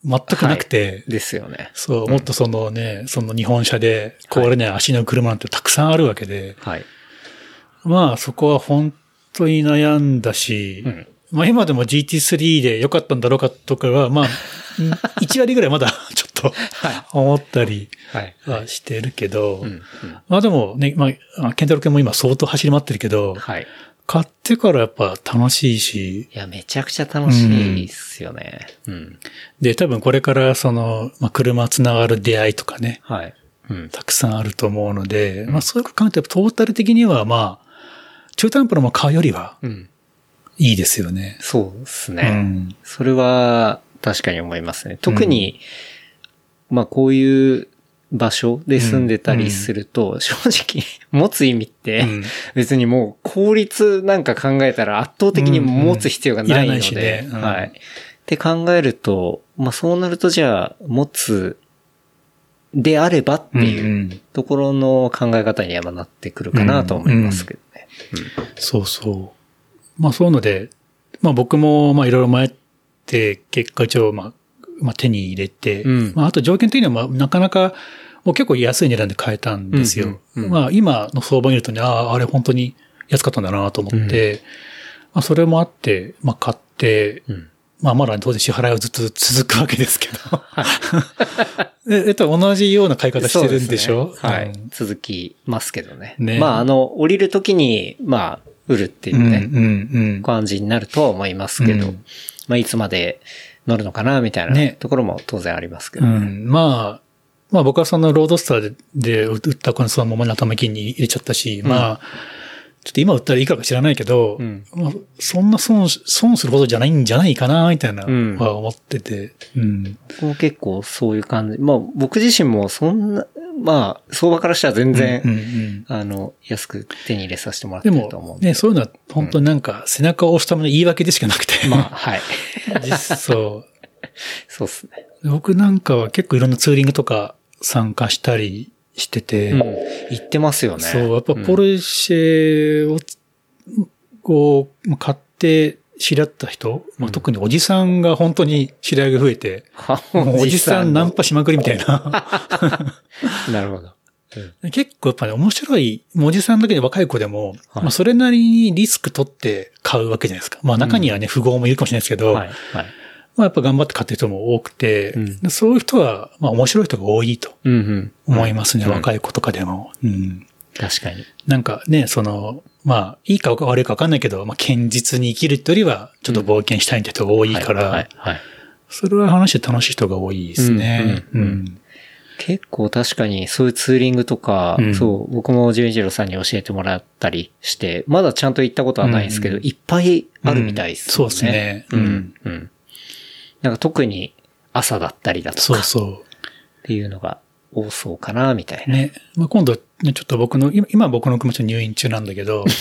全くなくて、ですよね。そう、もっとそのね、その日本車で壊れない足の車なんてたくさんあるわけで、はい。まあそこは本当に悩んだし、うん。まあ今でも GT3 で良かったんだろうかとかは、まあ1割ぐらいまだ [LAUGHS] ちょっと思ったりはしてるけど、うんうんまあでもね、まあ、ケンタロウ君も今相当走り回ってるけど、はい。買ってからやっぱ楽しいし、いや、めちゃくちゃ楽しいっすよね。うん。で、多分これからその、まあ車つながる出会いとかね、はい。うん。たくさんあると思うので、まあそういうこと考えてトータル的にはまあ、中途半端なもの買うよりはうん。いいですよね。そうですうね。ん。それは確かに思いますね。特に、まあこういう場所で住んでたりすると、正直 [LAUGHS] 持つ意味って、うん。別にもう効率なんか考えたら圧倒的に持つ必要がないのうんうんいね、うん。はい。って考えると、まあそうなるとじゃあ、持つであればっていううんところの考え方にはなってくるかなと思いますけどね。そうそう。まあそういうので、まあ僕もまあいろいろ迷って、結果一応まあ、まあ手に入れて、うん。まああと条件的にはまあなかなか、もう結構安い値段で買えたんですよ。うんうんうんまあ今の相場見るとね、ああ、あれ本当に安かったんだなと思って、まあそれもあって、まあ買って、うん。まあまだ当然支払いはずっと続くわけですけど。[LAUGHS] え、えっと同じような買い方してるんでしょ？そうすね。はい。うん。続きますけどね。ね。まあ、あの、降りるときに、まあ、売るっていううんね、うんうん。感じになるとは思いますけど、うん。まあ、いつまで乗るのかな、みたいなねところも当然ありますけどね。うん。まあ、まあ僕はそのロードスターで売ったこのそのままの頭金に入れちゃったし、まあ、ちょっと今売ったらいいかか知らないけど、うんまあ、そんな損し、損するほどじゃないんじゃないかな、みたいな、うんは思ってて、うん。僕も結構そういう感じ。まあ、僕自身もそんな、まあ、相場からしたら全然、うんうんあの、安く手に入れさせてもらってでると思うんで。も、ね、そういうのは本当になんか背中を押すための言い訳でしかなくて、まあ、はい。[LAUGHS] 実そう。そうっすね。僕なんかは結構いろんなツーリングとか参加したりしてて、うん。言ってますよね。そう、やっぱうんポルシェを、こう、買って知り合った人、まあ、特におじさんが本当に知り合いが増えて、[LAUGHS] おじさんナンパしまくりみたいな。[LAUGHS] なるほど。結構やっぱね、面白い、おじさんだけで若い子でも、はいまあそれなりにリスク取って買うわけじゃないですか。まあ中にはね、富豪もいるかもしれないですけど、はい。はい。まあやっぱ頑張って買ってる人も多くて、うんそういう人は、まあ面白い人が多いとうんうん。思いますね、うん若い子とかでも。うん確かに。なんかね、その、まあ、いいか悪いか分かんないけど、まあ、堅実に生きるってよりは、ちょっと冒険したいって人が多いから。それは話して楽しい人が多いですね。うんうんうん結構確かにそういうツーリングとか、うんそう、僕もジュンジローさんに教えてもらったりして、まだちゃんと行ったことはないですけど、うんいっぱいあるみたいですよね。うんそうですねううんん。うん。なんか特に朝だったりだとかっそうそていうのが多そうかな、みたいうな。ね。まあ、今度、ね、ちょっと僕の、今今僕の気持ち入院中なんだけど、[LAUGHS]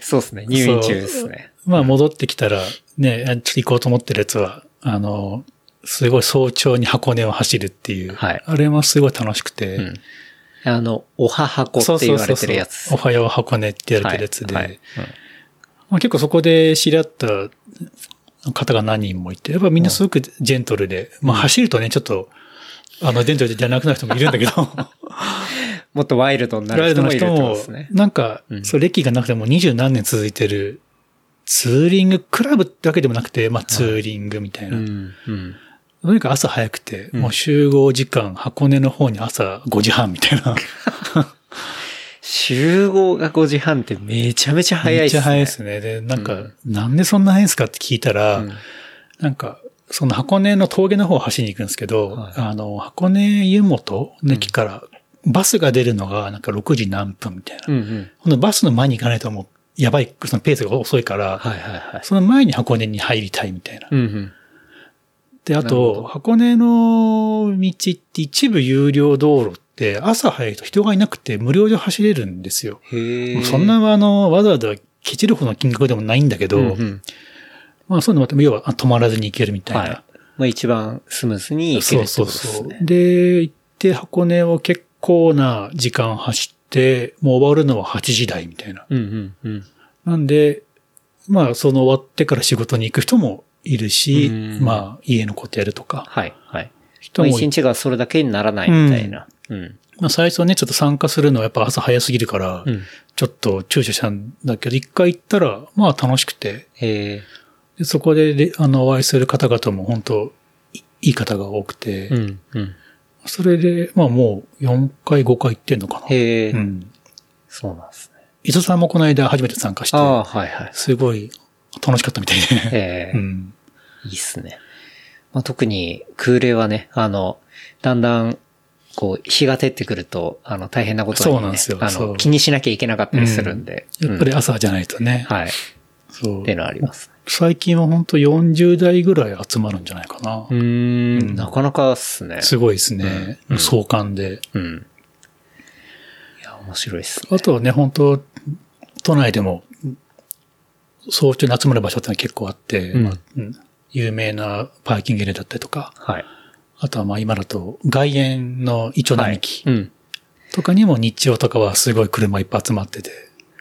そうですね。入院中ですね。まあ戻ってきたら、ね、ちょっと行こうと思ってるやつは、あの、すごい早朝に箱根を走るっていう、はいあれもすごい楽しくて、うん。あの、おは箱って言われてるやつ。おはよう箱根って言われてるやつで、はいはいまあ、結構そこで知り合った方が何人もいて、やっぱみんなすごくジェントルで、まあ走るとね、ちょっと、あの、ジェントルじゃなくなる人もいるんだけど、[LAUGHS] もっとワイルドになる人もいるって人もことですね、。なんかう、んそう、歴がなくても二十何年続いてる、ツーリング、クラブってわけでもなくて、まあツーリングみたいな。うん。うん。とにかく朝早くて、うんもう集合時間、箱根の方に朝5時半みたいな。[LAUGHS] 集合が5時半ってめちゃめちゃ早いっすね。めっちゃ早いですね。で、なんか、うんなんでそんな早いんですかって聞いたら、うんなんか、その箱根の峠の方を走りに行くんですけど、はいあの、箱根湯本の駅からバスが出るのがなんか6時何分みたいな。うんうん。このバスの前に行かないともう、やばい、そのペースが遅いから、はいはいはい。その前に箱根に入りたいみたいな。うんうん。で、あと、箱根の道って一部有料道路って朝早いと人がいなくて無料で走れるんですよ。そんなあの、わざわざケチるほどの金額でもないんだけど、うんうんまあそういうのも、要はあ止まらずに行けるみたいな。はい。まあ一番スムーズに行けそうるってことそうそう。で行って箱根を結構な時間走って、もう終わるのは8時台みたいな。うんうんうん。なんで、まあその終わってから仕事に行く人もいるし、うんまあ家のことやるとか、はいはい。一日がそれだけにならないみたいな。うん。まあ最初ね、ちょっと参加するのはやっぱ朝早すぎるから、うん。ちょっと躊躇したんだけど、一回行ったら、まあ楽しくて。でそこでで、あの、お会いする方々も本当いいい方が多くて、うん。うん。それで、まあもう4回5回行ってんのかな。うん。そうなんですね。伊藤さんもこの間初めて参加してあ、あ、はいはい。すごい楽しかったみたいで。ええ [LAUGHS] うん。いいっすね。まあ、特に空冷はね、あの、だんだん、こう、日が照ってくると、あの、大変なことに、ね、そうなんですよあの、気にしなきゃいけなかったりするんで。やっぱりうん朝じゃないとね。はい。そうっていうのはあります。最近は本当40代ぐらい集まるんじゃないかな。うーん、なかなかっすね。すごいですね。うん壮観で。うん。いや、面白いっすね。あとはね、本当都内でも、早朝に集まる場所ってのは結構あって、うん有名なパーキングエリアだったりとか、はい。あとはまあ今だと外苑のイチョ並木うん。とかにも日曜とかはすごい車いっぱい集まってて、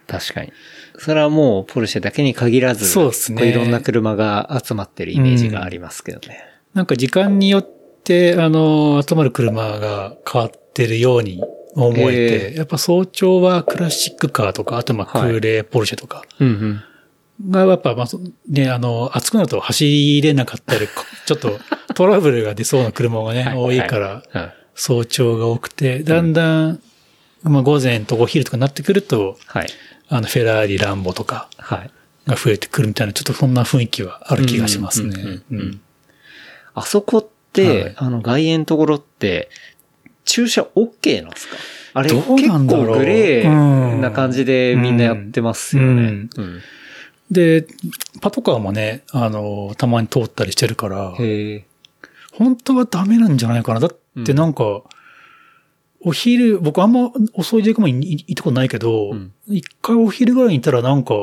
確かに。それはもう、ポルシェだけに限らず、そうっすねこいろんな車が集まってるイメージがありますけどね。なんか時間によって、あの、集まる車が変わってるように思えて、へやっぱ早朝はクラシックカーとか、あとまあはい空冷ポルシェとかうんうん。が、やっぱまあそ、ね、あの、暑くなると走れなかったり、こ [LAUGHS] ちょっとトラブルが出そうな車がね、はい多いから、うん。早朝が多くて、だんだん、まあ午前とお昼とかになってくると、はい。あの、フェラーリ、ランボとかはい。が増えてくるみたいな、ちょっとそんな雰囲気はある気がしますね。あそこって、はい。あの、外苑のところって、駐車 OK なんですか？あれ、結構グレーな感じでみんなやってますよね。うん。うんで、パトカーもね、あの、たまに通ったりしてるから。本当はダメなんじゃないかな。だってなんか、お昼、僕あんま遅い時間もい行ったことないけどうん、一、回お昼ぐらいにいたらなんか、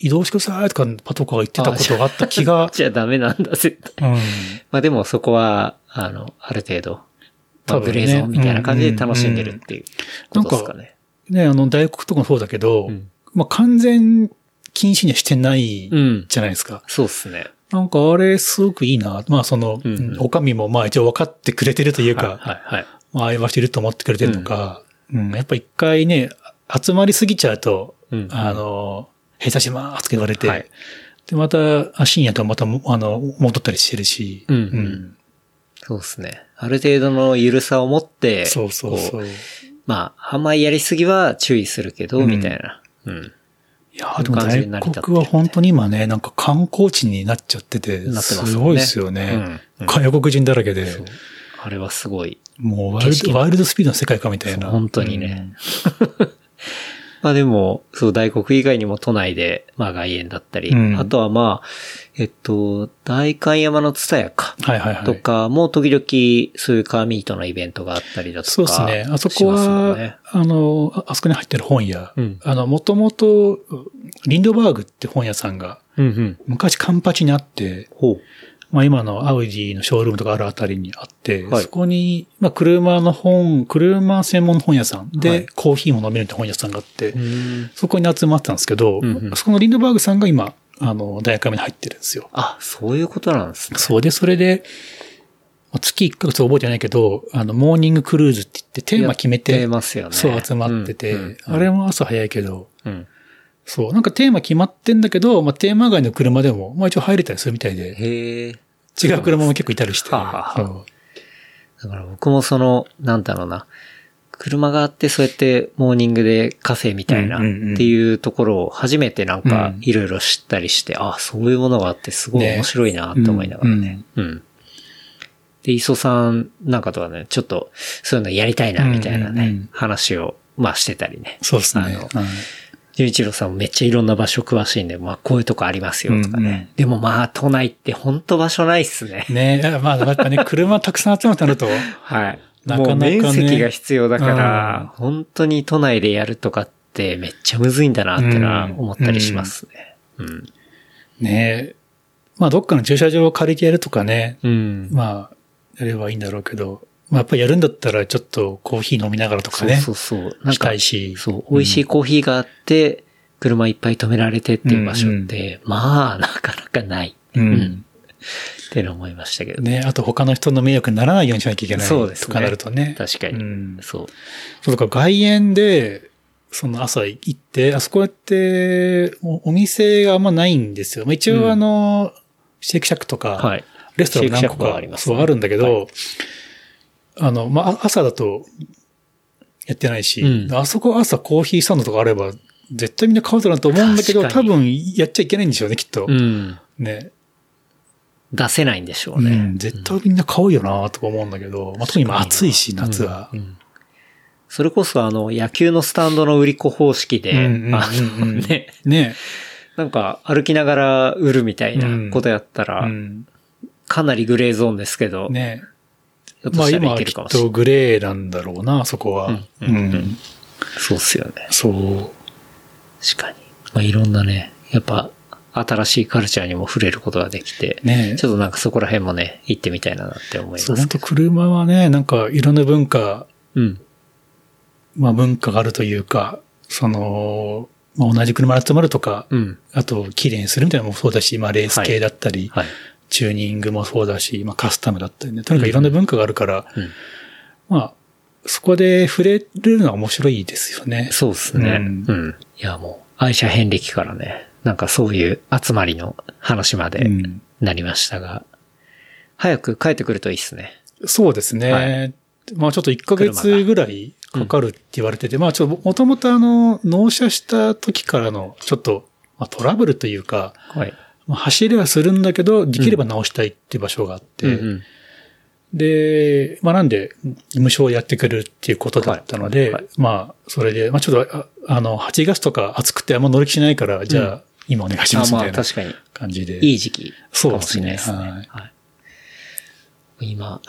移動してくださいとかパトカーが言ってたことがあった気が、[LAUGHS] じゃあダメなんだ、絶対。うん。まあでもそこは、あの、ある程度、まあ多分ねグレーゾーンみたいな感じで楽しんでるっていうことですかね。ね、あの、大黒とかもそうだけど、うんまあ完全禁止にはしてないうん。じゃないですか。そうっすね。なんかあれすごくいいな。まあその、うんうんおかみもまあ一応分かってくれてるというか、はい、はい、はい。まあ、愛はしてると思ってくれてるのか、うん、やっぱ一回ね、集まりすぎちゃうと、うんあの、閉鎖しますって言われて、はいで、また、あ深夜とまたも、あの、戻ったりしてるし、うんうんそうですね。ある程度の緩さを持って、そうそうそこう。いまあ、あんまりやりすぎは注意するけど、うんみたいな。うん。や、でも感じ大に成り立ってる国は本当に今ね、なんか観光地になっちゃってて、すごいですよね。外国人だらけで。あれはすごい。もうワイルドスピードの世界かみたいな。本当にね [LAUGHS] まあでも、そう、大国以外にも都内で、まあ外苑だったり、うんあとはまあ、えっと、大観山のツタヤか。うん。はいはいはい。とかも時々そういうカーミートのイベントがあったりだとか。そうですね。あそこは、ねあの、ああそこに入ってる本屋、うんあの、もともと、リンドバーグって本屋さんが、うんうん。昔カンパチにあって、ほう。まあ今のアウディのショールームとかあるあたりにあって、はいそこに、まあ車の本、車専門の本屋さんで、はいコーヒーも飲めるって本屋さんがあって、うんそこに集まってたんですけど、うんうんそこのリンドバーグさんが今、あの、大学目に入ってるんですよ。あ、そういうことなんですね。そうで、それで、まあ月1ヶ月覚えてないけど、あの、モーニングクルーズって言ってテーマ決めてて、ますよね。そう集まってて、うんうんあれも朝早いけど、うん。そう、なんかテーマ決まってんだけど、まあテーマ外の車でも、まあ一応入れたりするみたいで、へえ。違う車も結構いたりして。はあだから僕もその、なんだろうな。車があって、そうやってモーニングでカフェみたいなっうんうんうんていうところを初めてなんかうんいろいろ知ったりして、あ、そういうものがあってすごい面白いなって思いながらね。うん。で、磯さんなんかとはね、ちょっとそういうのやりたいなみたいなね、うんうんうん話を、まあしてたりね。そうですね。あのはい純一郎さんもめっちゃいろんな場所詳しいんで、まあこういうとこありますよとかね。うんうんでもまあ都内って本当場所ないっすね。ねえ、まあやっぱね、車たくさん集まってなると、[LAUGHS] はい。なかなかね面積が必要だから、本当に都内でやるとかってめっちゃむずいんだなってのは思ったりしますね。うん。ねえ、まあどっかの駐車場を借りてやるとかね、うん。まあ、やればいいんだろうけど、まあやっぱりやるんだったらちょっとコーヒー飲みながらとかそうね、そうそう。なんかしたい、し。そう、美味しいコーヒーがあって、車いっぱい止められてっていう場所って、まあ、なかなかないうん。ううんん。っての思いましたけどね。ねあと他の人の迷惑にならないようにしなきゃいけない。そうですねとかなるとね。確かに。うん。そう。そうだから外苑で、その朝行って、あそこやってお、お店があんまないんですよ。まあ、一うん応あの、シェイクシャックとか、はい。レストラン何個かありますねそうあるんだけど、はあの、まあ、朝だとやってないし、うんあそこ朝コーヒースタンドとかあれば、絶対みんな買うだろうなと思うんだけど、多分やっちゃいけないんでしょうね、きっと。うん。ね。出せないんでしょうね。うん、絶対みんな買うよなとか思うんだけど、まあ、特に今暑いし、夏は。それこそあの、野球のスタンドの売り子方式で、あのね、ね。なんか歩きながら売るみたいなことやったら、うん。かなりグレーゾーンですけど、ね。まあ今はきっ。とグレーなんだろうな、そこは。うんうんうんそうっすよね。そう。確かに。まあいろんなね、やっぱ、新しいカルチャーにも触れることができて、ねちょっとなんかそこら辺もね、行ってみたいなって思いそう、ますけど。本当車はね、なんかいろんな文化、うん。まあ文化があるというか、その、まあ、同じ車で集まるとか、うん。あと、綺麗にするみたいなのもそうだし、まあ、レース系だったり、はい。チューニングもそうだし、まあ、カスタムだったりね。とにかくいろんな文化があるから、うん。まあ、そこで触れるのは面白いですよね。そうですね。ううんん。いやもう、愛車遍歴からね、なんかそういう集まりの話までうんなりましたが、早く帰ってくるといいっすね。そうですね。はまあちょっと1ヶ月ぐらいかかるって言われてて、まあちょっともともとあの、納車した時からのちょっと、まあ、トラブルというか、はい。まあ、走りはするんだけど、できれば直したいっていう場所があって、うんうん。で、まあなんで、無償やってくるっていうことだったので、はいはいまあ、それで、まあちょっと、ああの、8月とか暑くてあんま乗り気しないから、じゃあ、今お願いしあまあますみたいな確かに、感じで。いい時期かもそうですね。しれないですね。はい。はい。今、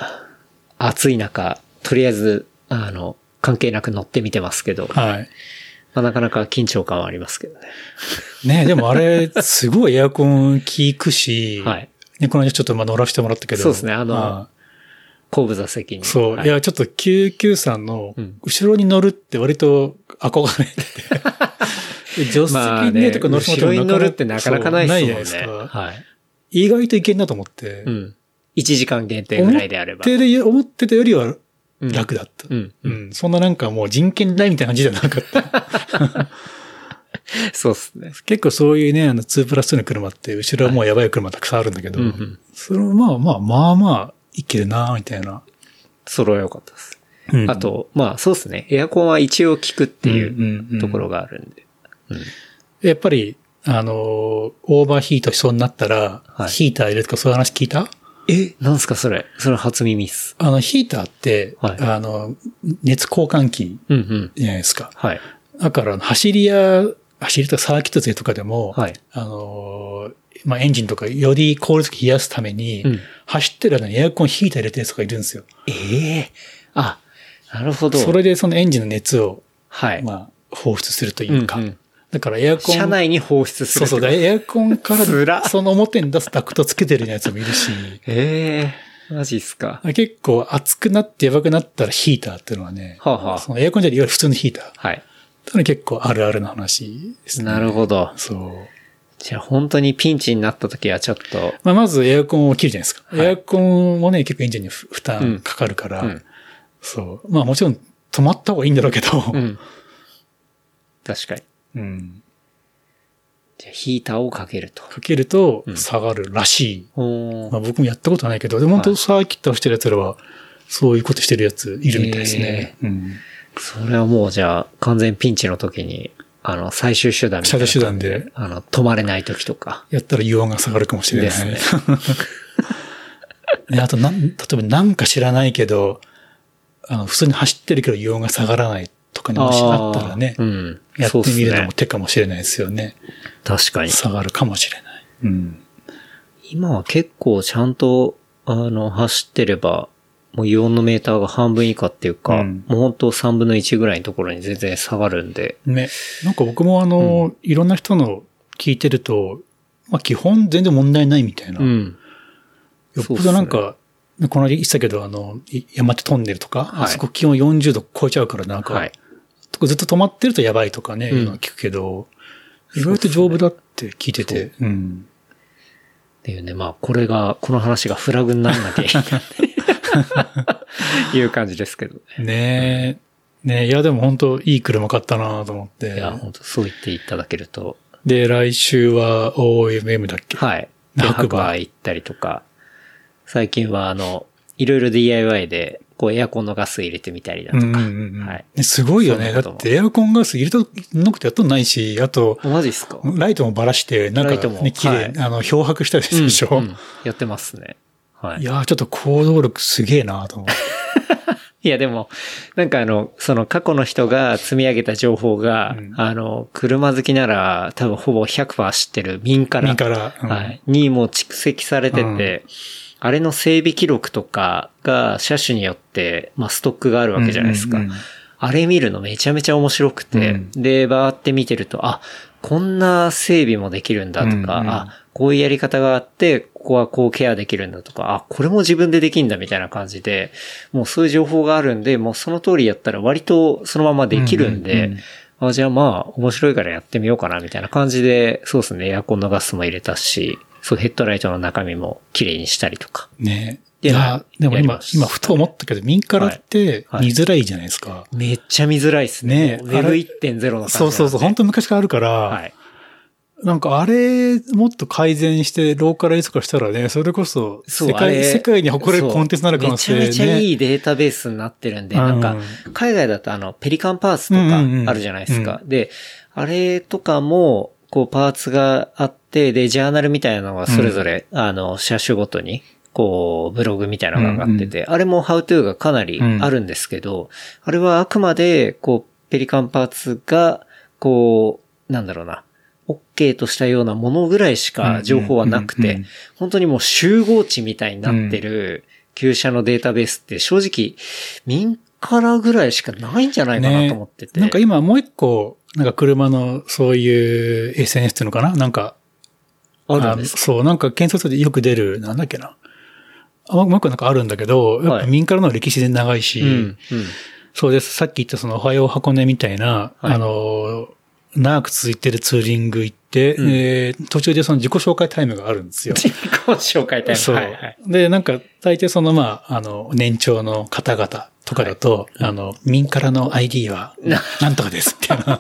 暑い中、とりあえず、あの、関係なく乗ってみてますけど、はい。まあ、なかなか緊張感はありますけどね。ねでもあれ、すごいエアコン効くし、はい。ね、この間ちょっとまあ乗らせてもらったけど。そうですねあのあ後部座席に。そう、、はいや、ちょっと993のうん後ろに乗るって割と憧れてて。[LAUGHS] で助手まあ席にね、ね、とか乗る後ろに乗るってなかなかないですもんね。じゃないですか。はい。意外といけんなと思って。うん。1時間限定ぐらいであれば。思ってる思ってたよりはうん楽だった。うん。ううん。ん。そんななんかもう人権ないみたいな感じじゃなかった。[LAUGHS] そうっすね。結構そういうね、あの2プラス2の車って、後ろはもうやばい車たくさんあるんだけど、うんうんそれもまあまあ、まあまあ、いけるなみたいな。揃えよかったです。うんあ、と、まあそうっすね。エアコンは一応効くっていんうんううんところがあるんで。うんやっぱり、あの、オーバーヒートしそうになったら、はいヒーター入れるとかそういう話聞いた？え？なんすかそれ？それ初耳っす。あの、ヒーターって、はいあの、熱交換器うんうん。じゃないですか。はい。だから、走りや、走りとかサーキット勢とかでも、はいあの、まあ、エンジンとかより効率よく冷やすために、うん走ってる間にエアコンヒーター入れてるやつがいるんですよ。ええ？あ、なるほど。それでそのエンジンの熱を、はい。まあ、放出するというか。うんうんだからエアコン。車内に放出するそうそう。エアコンかつらら、その表に出すダクトつけてるやつもいるし、[LAUGHS] ええマジっすか。結構熱くなってやばくなったらヒーターっていうのはね、はあはあそのエアコンじゃないわゆる普通のヒーター。はい。ってのは結構あるあるな話ですね。なるほど。そう。じゃあ本当にピンチになった時はちょっと、まあ、まずエアコンを切るじゃないですか。はいエアコンもね、結構エンジンに負担かかるから、うんうんそう。まあもちろん止まった方がいいんだろうけど、うん。確かに。うんじゃあヒーターをかけると。かけるとうん下がるらしい。おまあ僕もやったことはないけど、でも本当サーキットをしてる奴らは、そういうことしてるやついるみたいですね。うん。それはもうじゃあ完全ピンチの時に、あの、最終手段みたいな最終手段であの、止まれない時とか。やったら油温が下がるかもしれない。ですね。[LAUGHS] ねあとなん、例えばなんか知らないけど、あの、普通に走ってるけど油温が下がらないとかにもしあったらねうん。やってみるのも手かもしれないですよね。確かに。下がるかもしれない。うん。今は結構ちゃんと、あの、走ってれば、もうイオンのメーターが半分以下っていうか、うんもう本当3分の1ぐらいのところに全然下がるんで。ね。なんか僕もあの、いろんな人の聞いてると、まあ基本全然問題ないみたいな。うん。よっぽどなんか、この間言ってたけど、あの、い山手トンネルとか、はいあそこ気温40度超えちゃうからなんか、はい。ずっと止まってるとやばいとかね、うん聞くけど、意外と丈夫だって聞いてて、うん。っていうね、まあこれが、この話がフラグにならなきゃいけない。[LAUGHS] いう感じですけどね。ねえ。ねえ、いやでも本当いい車買ったなと思って。いや、本当そう言っていただけると。で、来週は OMM だっけ？はい。白馬行ったりとか、最近はあの、いろいろ DIY で、こうエアコンのガス入れてみたりだとか。うんうんうんうんはい。ねすごいよね。だってエアコンガス入れたなくてやっとんないし、あと、マジっすかライトもばらして、なんかね、綺麗、はあの、漂白したりするでしょ？うんうんやってますね。はい。いやーちょっと行動力すげえなと思って。[LAUGHS] いやでも、なんかあの、その過去の人が積み上げた情報が、うんあの、車好きなら多分ほぼ100%知ってる民から、民からうんはい、にも蓄積されてて、あれの整備記録とかが車種によって、まあストックがあるわけじゃないですか。うんうんうん。あれ見るのめちゃめちゃ面白くて、うん。で、バーって見てると、あ、こんな整備もできるんだとか、うんうん。あ、こういうやり方があって、ここはこうケアできるんだとか、あ、これも自分でできるんだみたいな感じで、もうそういう情報があるんで、もうその通りやったら割とそのままできるんで、うんうんうん。あ、じゃあまあ面白いからやってみようかなみたいな感じで、そうですね、エアコンのガスも入れたし、そうヘッドライトの中身も綺麗にしたりとか。ねでいや、でも今今ふと思ったけど、民からってはい見づらいじゃないですか。めっちゃ見づらいっすね。ねウェブ1.0の感じなんでそうそうそう、本当昔からあるから、はい。なんかあれ、もっと改善して、ローカライズとかしたらね、それこそ、世界、世界に誇れるコンテンツになる可能性ね。めちゃめちゃいいデータベースになってるんで、なんか、海外だとあの、ペリカンパーツとかうんうんうんあるじゃないですか。で、あれとかも、こう、パーツがあって、で、ジャーナルみたいなのがそれぞれ、あの、車種ごとに、こう、ブログみたいなのが上がってて、あれも How to がかなりあるんですけど、あれはあくまで、こう、ペリカンパーツが、こう、なんだろうな、OK としたようなものぐらいしか情報はなくてうんうんうん。うん、本当にもう集合値みたいになってる、旧車のデータベースって正直、民からぐらいしかないんじゃないかなと思ってて。なんか今もう一個、なんか車のそういう SNS っていうのかな？なんか、あるんですそう、なんか検索でよく出る、なんだっけな。あもう一個なんかあるんだけど、やっぱ民からの歴史で長いし、うん。うん。そうです。さっき言ったその、おはよう箱根みたいな、はいあの、長く続いてるツーリング行って、うんえー途中でその自己紹介タイムがあるんですよ。[LAUGHS] 自己紹介タイム。そう。はいはい。で、なんか、大抵その、まあ、あの、年長の方々とかだと、あの、民からの ID は、[LAUGHS] なんとかです、みたいな。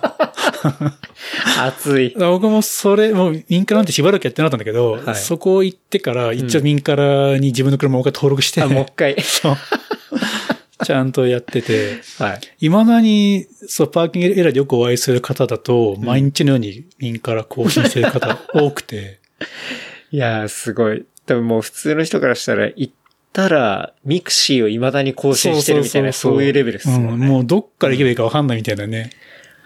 熱い。[LAUGHS] 僕もそれ、もう民からなんてしばらくやってなかったんだけど、はいそこ行ってから、一応民からに自分の車をもう一回登録して、あ、もう一回。そう [LAUGHS] ちゃんとやってて、はい。未だに、そう、パーキングエラーでよくお会いする方だと、毎日のように民から更新してる方多くて、いやー、すごい。多分もう普通の人からしたら、行ったら、 mixi を未だに更新してるみたいな、そういうレベルですもんね。うんもうどっから行けばいいかわかんないみたいなね。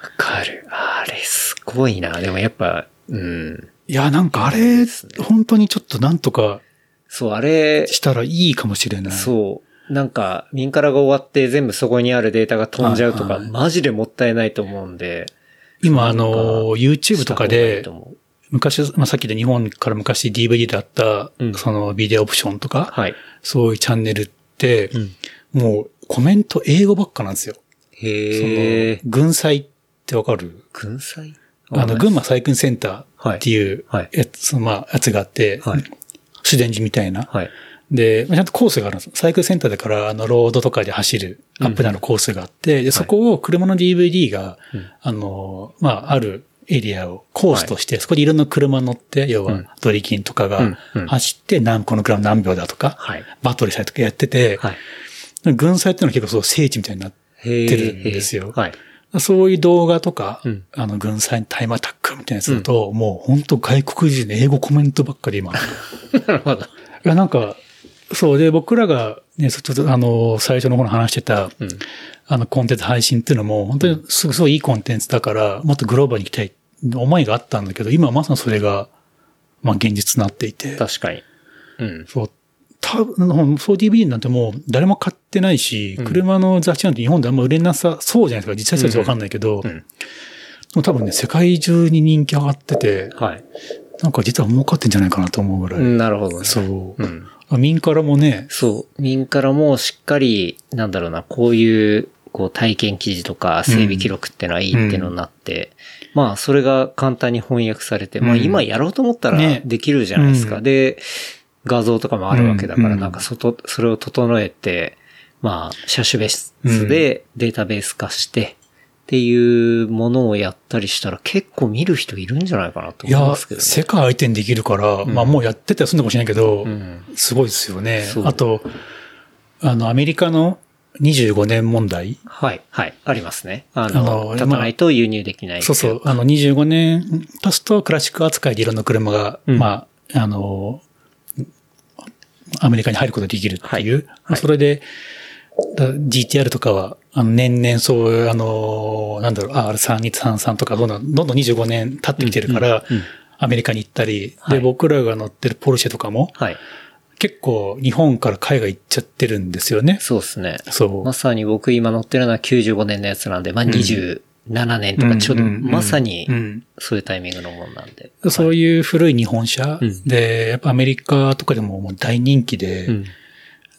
わかる。あれ、すごいな。でもやっぱ、うん。いや、なんかあれ本当にちょっとなんとかそう、あれ、したらいいかもしれない。そう。なんか、みんカラが終わって全部そこにあるデータが飛んじゃうとか、はいはいマジでもったいないと思うんで。今、あの、YouTube とかで昔、まあ、さっきで日本から昔 DVD だった、うんそのビデオオプションとか、はい。そういうチャンネルって、うん。もうコメント英語ばっかなんですよ。そへえの。軍祭ってわかる？軍祭あの、群馬サイクルセンターっていうはいやつ、まあ、やつがあって、はい主電寺みたいな。はい。で、まあちゃんとコースがあるんです。サイクルセンターだから、あの、ロードとかで走るアップダウンのコースがあって、で、そこを車の DVD が、うんあの、まあ、あるエリアをコースとして、そこでいろんな車乗って、要うんはドリキンとかうんがうん走って、何個のグラム何秒だとか、はい。バトルしたりとかやってて、はい。軍祭っていうのは結構そう聖地みたいになってるんですよはい。そういう動画とか、うんあの、軍祭タイムアタックみたいなやつだと、もう本当外国人の英語コメントばっかり今。い [LAUGHS] なるほど。や、なんか、そうで、僕らがね、ちょっとあの、最初の頃話してた、うん。あの、コンテンツ配信っていうのも、本当にすごいいいコンテンツだから、もっとグローバルに行きたい思いがあったんだけど、今はまさにそれが、まあ現実になっていて。確かに。うん。そう。多分、そう DVD なんてもう誰も買ってないし、うん車の雑誌なんて日本であんま売れなさそうじゃないですか。実際ちょっとわかんないけど、うん。もう多分ね、世界中に人気上がってて、はい。なんか実は儲かってんじゃないかなと思うぐらい。なるほどね。そう。うん。民からもね、そう。民からもしっかり、なんだろうな、こういう、こう体験記事とか整備記録ってのはいいっていうのになって、まあそれが簡単に翻訳されて、まあうん今やろうと思ったらね。できるじゃないですか。うん。で、画像とかもあるわけだから、うん。なんか外、それを整えて、まあ車種別でデータベース化して、っていうものをやったりしたら結構見る人いるんじゃないかなといや思いますけど、ね。世界相手にできるから、まあもうやってたりするのかもしれないけど、ん。すごいですよね。そう。あと、あの、アメリカの25年問題？はい、はい、ありますね。ああの、の立たないと輸入できない。そうそう。あの、25年経つとクラシック扱いでいろんな車が、うんまあ、あの、アメリカに入ることができるっていう。はいはいそれで、だ GTR とかは、あの、年々そういう、あの、なんだろう、R3233 とかどんどん、どんどん25年経ってきてるから、アメリカに行ったり、で、はい僕らが乗ってるポルシェとかも、はい。結構日本から海外行っちゃってるんですよね。そうですね。そう。まさに僕今乗ってるのは95年のやつなんで、まあ27年とかちょうどまさにうんそういうタイミングのもんなんで。そういう古い日本車、うんで、やっぱアメリカとかでももう大人気で、うん。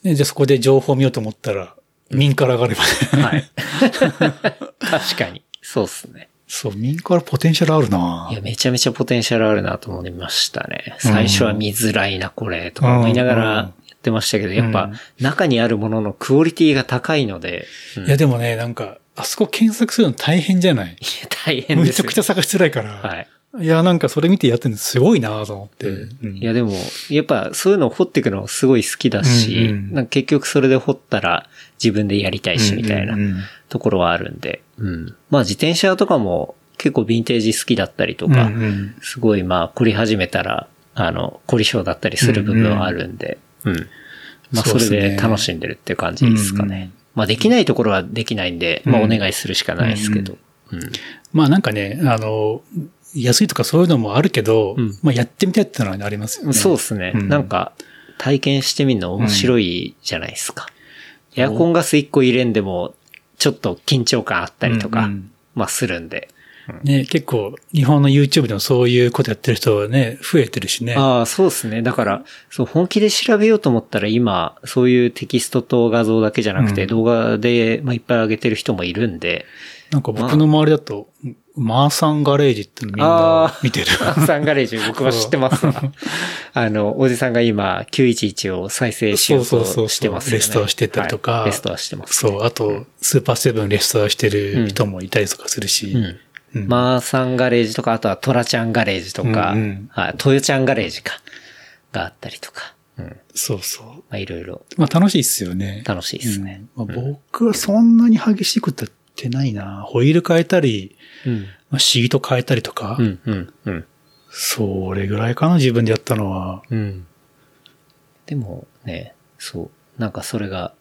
でじゃあそこで情報を見ようと思ったら、民から上がればね。はい。[LAUGHS] 確かに。そうっすね。そう、民からポテンシャルあるないや、めちゃめちゃポテンシャルあるなと思いましたね。最初は見づらいな、これ、とか思いながらやってましたけど、やっぱ中にあるもののクオリティが高いので、うんいやでもね、なんか、あそこ検索するの大変じゃない？大変ですよ。めちゃくちゃ探しづらいから。はい。いや、なんかそれ見てやってるのすごいなと思って。うんいやでも、やっぱそういうのを掘っていくのすごい好きだし、うんうん結局それで掘ったら自分でやりたいし、みたいなところはあるんで、うん。まあ自転車とかも結構ヴィンテージ好きだったりとか、うんうんすごいまあ凝り始めたら、あの、凝り性だったりする部分はあるんで、うん。まあそれで楽しんでるっていう感じですかね。うんうんまあできないところはできないんで、まあおうん願いするしかないですけど。うん。まあなんかね、あの、安いとかそういうのもあるけど、うんまあやってみたいってのはありますよね。そうですね、うんなんか、体験してみるの面白いじゃないですか。エアコンガス1個入れんでも、ちょっと緊張感あったりとか、うんうんまあするんで。ね、結構、日本の YouTube でもそういうことやってる人はね、増えてるしね。ああ、そうですね。だから、そう、本気で調べようと思ったら今、そういうテキストと画像だけじゃなくて、うん動画で、まあ、いっぱい上げてる人もいるんで、なんか僕の周りだと、マーサンガレージってみんなあー見てる？サンガレージ僕は知ってますわ。[LAUGHS] あの、おじさんが今、911を再生しようそうそうそうそうとしてますよね。レストアしてたりとかはいレストアしてます、そう、あと、スーパーセブンレストアしてる人もいたりとかするし。うん。うんマーサンガレージとか、あとはトラちゃんガレージとか、うんうんはいトヨちゃんガレージか、があったりとか、うん。まそうそう。あいろいろまあ楽しいっすよね。楽しいですね。うんまあ、僕はそんなに激しいことやってないな。ホイール変えたり、うん。まあ、シート変えたりとか、うん、うん、うん。それぐらいかな、自分でやったのは。うん。でもね、そう。なんかそれが、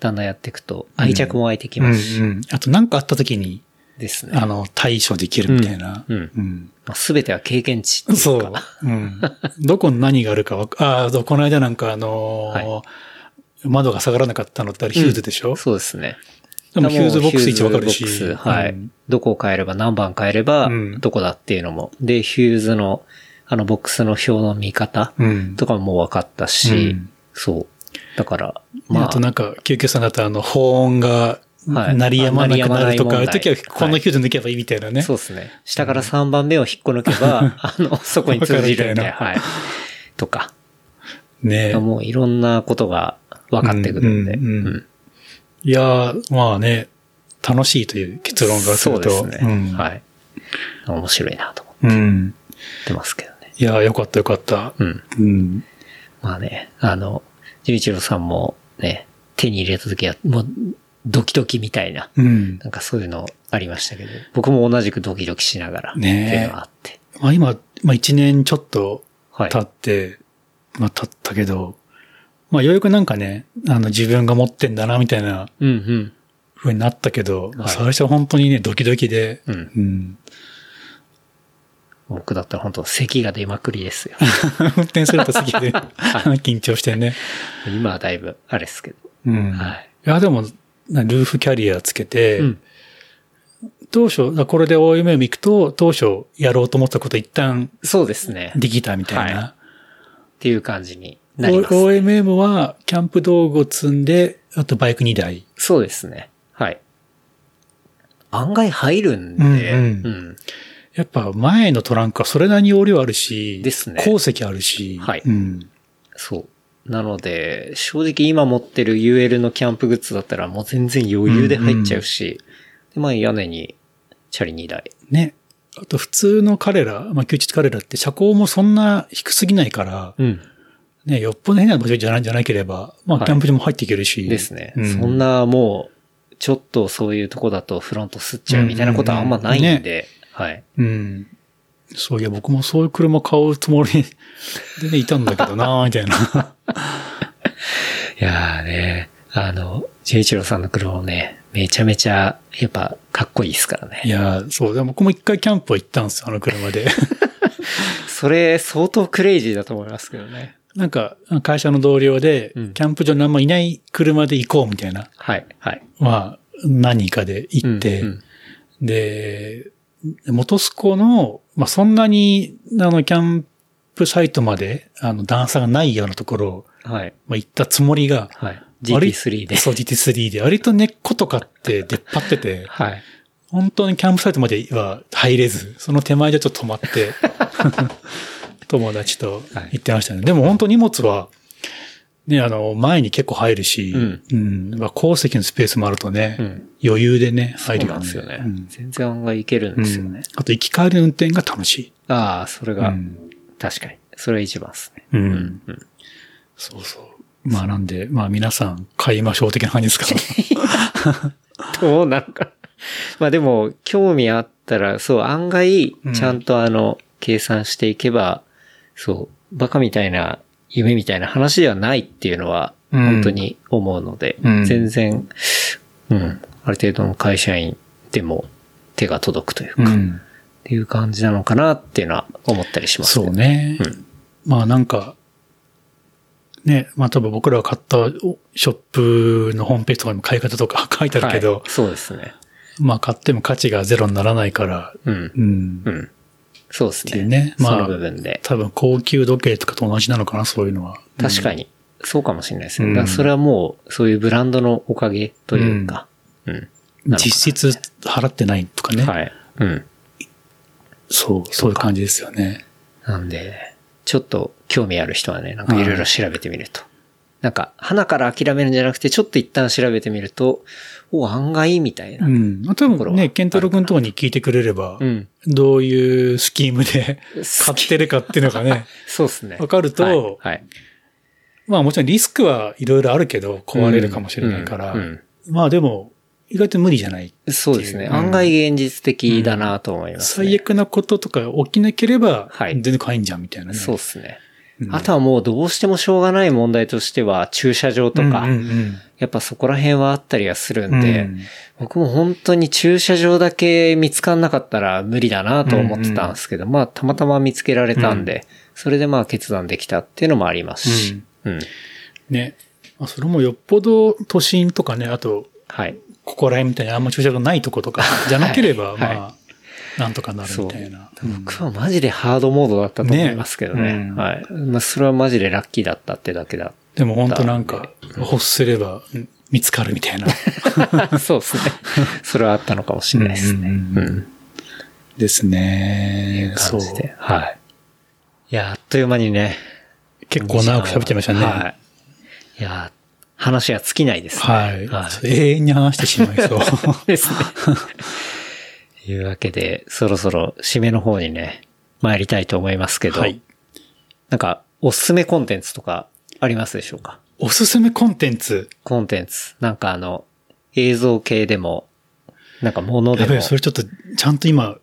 だんだんやっていくと愛着も湧いてきますし、うんうん。あと何かあった時に、ですね。あの、対処できるみたいな。うんうんうんまあ、全ては経験値っていうか。そう。うん。どこに何があるかわか、ああ、そうこの間なんかあのー窓が下がらなかったのってあれヒューズでしょ、そうですね。でもヒューズボックス位置わかるし。ヒューズボックスはい。うんどこを変えれば何番変えればうん、どこだっていうのも。で、ヒューズの、あのボックスの表の見方うん。とかも分かったし、うんそう。だから、まあ、まあ、あとなんか、救急車だとあの、保温が、はい鳴りやまなくなるとか、ああ時はこのヒューズ抜けばいいみたいなね。そうですね。下から3番目を引っこ抜けば、[LAUGHS] あの、そこに通じるんで、はい。とか。ねもういろんなことが分かってくるんで。うんうんいやー、まあね、楽しいという結論がすそうると。ですね。うんはい。面白いなと思っうん。てますけどね。いやー、よかったよかった。うん。うん。まあね、あの、純一郎さんもね、手に入れた時は、もう、ドキドキみたいな、うん。なんかそういうのありましたけど、僕も同じくドキドキしながら、ねえっていうのがあって。まあ今、まあ一年ちょっとはい。経って、まあ経ったけど、まあようやくなんかね、あの自分が持ってんだなみたいなうんうになったけど、最初は本当にね、ドキドキで、うんうん。僕だったら本当咳が出まくりですよ。[LAUGHS] 運転すると好きで、[LAUGHS] 緊張してね。今はだいぶ、あれですけど。うん。はい。いや、でも、なルーフキャリアつけて、うん。当初、あこれで OMM 行くと、当初やろうと思ったこと一旦そうですね。っできたみたいな。ていう感じになり O- ます。OMM は、キャンプ道具を積んで、あとバイク2台。そうですね。はい。案外入るんで、うんうんうんやっぱ前のトランクはそれなりに容量あるし、ですね鉱石あるし、はいうん。そう。なので、正直今持ってる UL のキャンプグッズだったらもう全然余裕で入っちゃうし、で、まあ屋根にチャリ2台。ね。あと普通の彼ら、まあ、休日彼らって車高もそんな低すぎないから、うん。ね、よっぽど変な場所じゃないじゃなければ、まあ、はいキャンプ場も入っていけるし。ですね。うんそんなもう、ちょっとそういうとこだとフロント吸っちゃうみたいなことはあんまないんで、うんうんうんはい。うん。そういや、僕もそういう車買うつもりでね、いたんだけどなみたいな。[LAUGHS] いやーね、あの、ジェイチローさんの車もね、めちゃめちゃ、やっぱ、かっこいいですからね。いや、そう、でも僕も一回キャンプは行ったんですよ、あの車で。[LAUGHS] それ、相当クレイジーだと思いますけどね。なんか、会社の同僚で、うんキャンプ場にあんまいない車で行こうみたいな、はい、はい。まあ、何人かで行って、うんうんで、元栖湖の、まあ、そんなに、あの、キャンプサイトまで、あの、段差がないようなところを、はい、まあ、行ったつもりが、はい。割 GT3 で。そう、GT3 で、割と根っことかって出っ張ってて、はい。本当にキャンプサイトまでは入れず、その手前でちょっと止まって、[LAUGHS] 友達と行ってましたね。でも本当荷物は、ね、あの、前に結構入るし、うんうんまあ、後席のスペースもあるとね、うん余裕でね、そう入るなんですよね。うん全然案外いけるんですよね。あと行き帰りの運転が楽しい。ああ、それが、うん確かに。それが一番ですね。うんうん。そうそう。まあなんで、まあ皆さん買いましょう的な感じですか？[LAUGHS] どうなるか。まあでも、興味あったら、そう、案外うん、ちゃんとあの、計算していけば、そう、バカみたいな、夢みたいな話ではないっていうのは、うん本当に思うので、うん全然、うん、ある程度の会社員でも手が届くというか、っうん。ていう感じなのかなっていうのは思ったりしますそうね。うんまあなんか、ね、まあ多分僕らが買ったおショップのホームページとかにも買い方とか [LAUGHS] 書いてあるけど、はいそうですね。まあ買っても価値がゼロにならないから、うん。うん。っうん。そうですていうね。ね。まあその部、分で。多分高級時計とかと同じなのかな、そういうのは。確かに。そうかもしれないですね。うんだからそれはもう、そういうブランドのおかげというか。うん。なのかな実質払ってないとかね。はい。うん。そう、そういう感じですよね。なんで、ちょっと興味ある人はね、なんかいろいろ調べてみると。なんか、花から諦めるんじゃなくて、ちょっと一旦調べてみると、お、案外みたいな。うん。まあ多分ね、ケントロ君のとこに聞いてくれれば、うん。どういうスキームで買ってるかっていうのがね、[LAUGHS] そうですね。わかるとはい。はいまあもちろんリスクはいろいろあるけど、壊れるかもしれないから、うんうんまあでも、意外と無理じゃない。そうですね。うん案外現実的だなと思いますね。最悪なこととか起きなければ、はい全然買えんじゃんみたいなね。そうですね。うん。あとはもうどうしてもしょうがない問題としては、駐車場とか、やっぱそこら辺はあったりはするうんんで、うん。僕も本当に駐車場だけ見つかんなかったら無理だなと思ってたんですけど、まあたまたま見つけられたんで、それでまあ決断できたっていうのもありますし、うん。ね。まあそれもよっぽど都心とかね、あと、はい。ここら辺みたいにあんま駐車場がないとことか、じゃなければ、はい。まあ、なんとかなるみたいな。うん僕はマジでハードモードだったと思いますけどね。ねうんはい。まあそれはマジでラッキーだったってだけだ。でも本当なんか、欲すればうん見つかるみたいな。[LAUGHS] そうですね。それはあったのかもしれないですね。ですね。そう感。じで。はい。いや、あっという間にね。結構長く喋ってましたね。はい。いや、話が尽きないですね。はい。は永遠に話してしまいそう。い。[LAUGHS] ですね。というわけで、そろそろ締めの方にね、参りたいと思いますけど、はい。なんか、おすすめコンテンツとかありますでしょうか？おすすめコンテンツ？コンテンツ。なんかあの、映像系でも、なんか物でもやべえ、、それちょっと、ちゃんと今、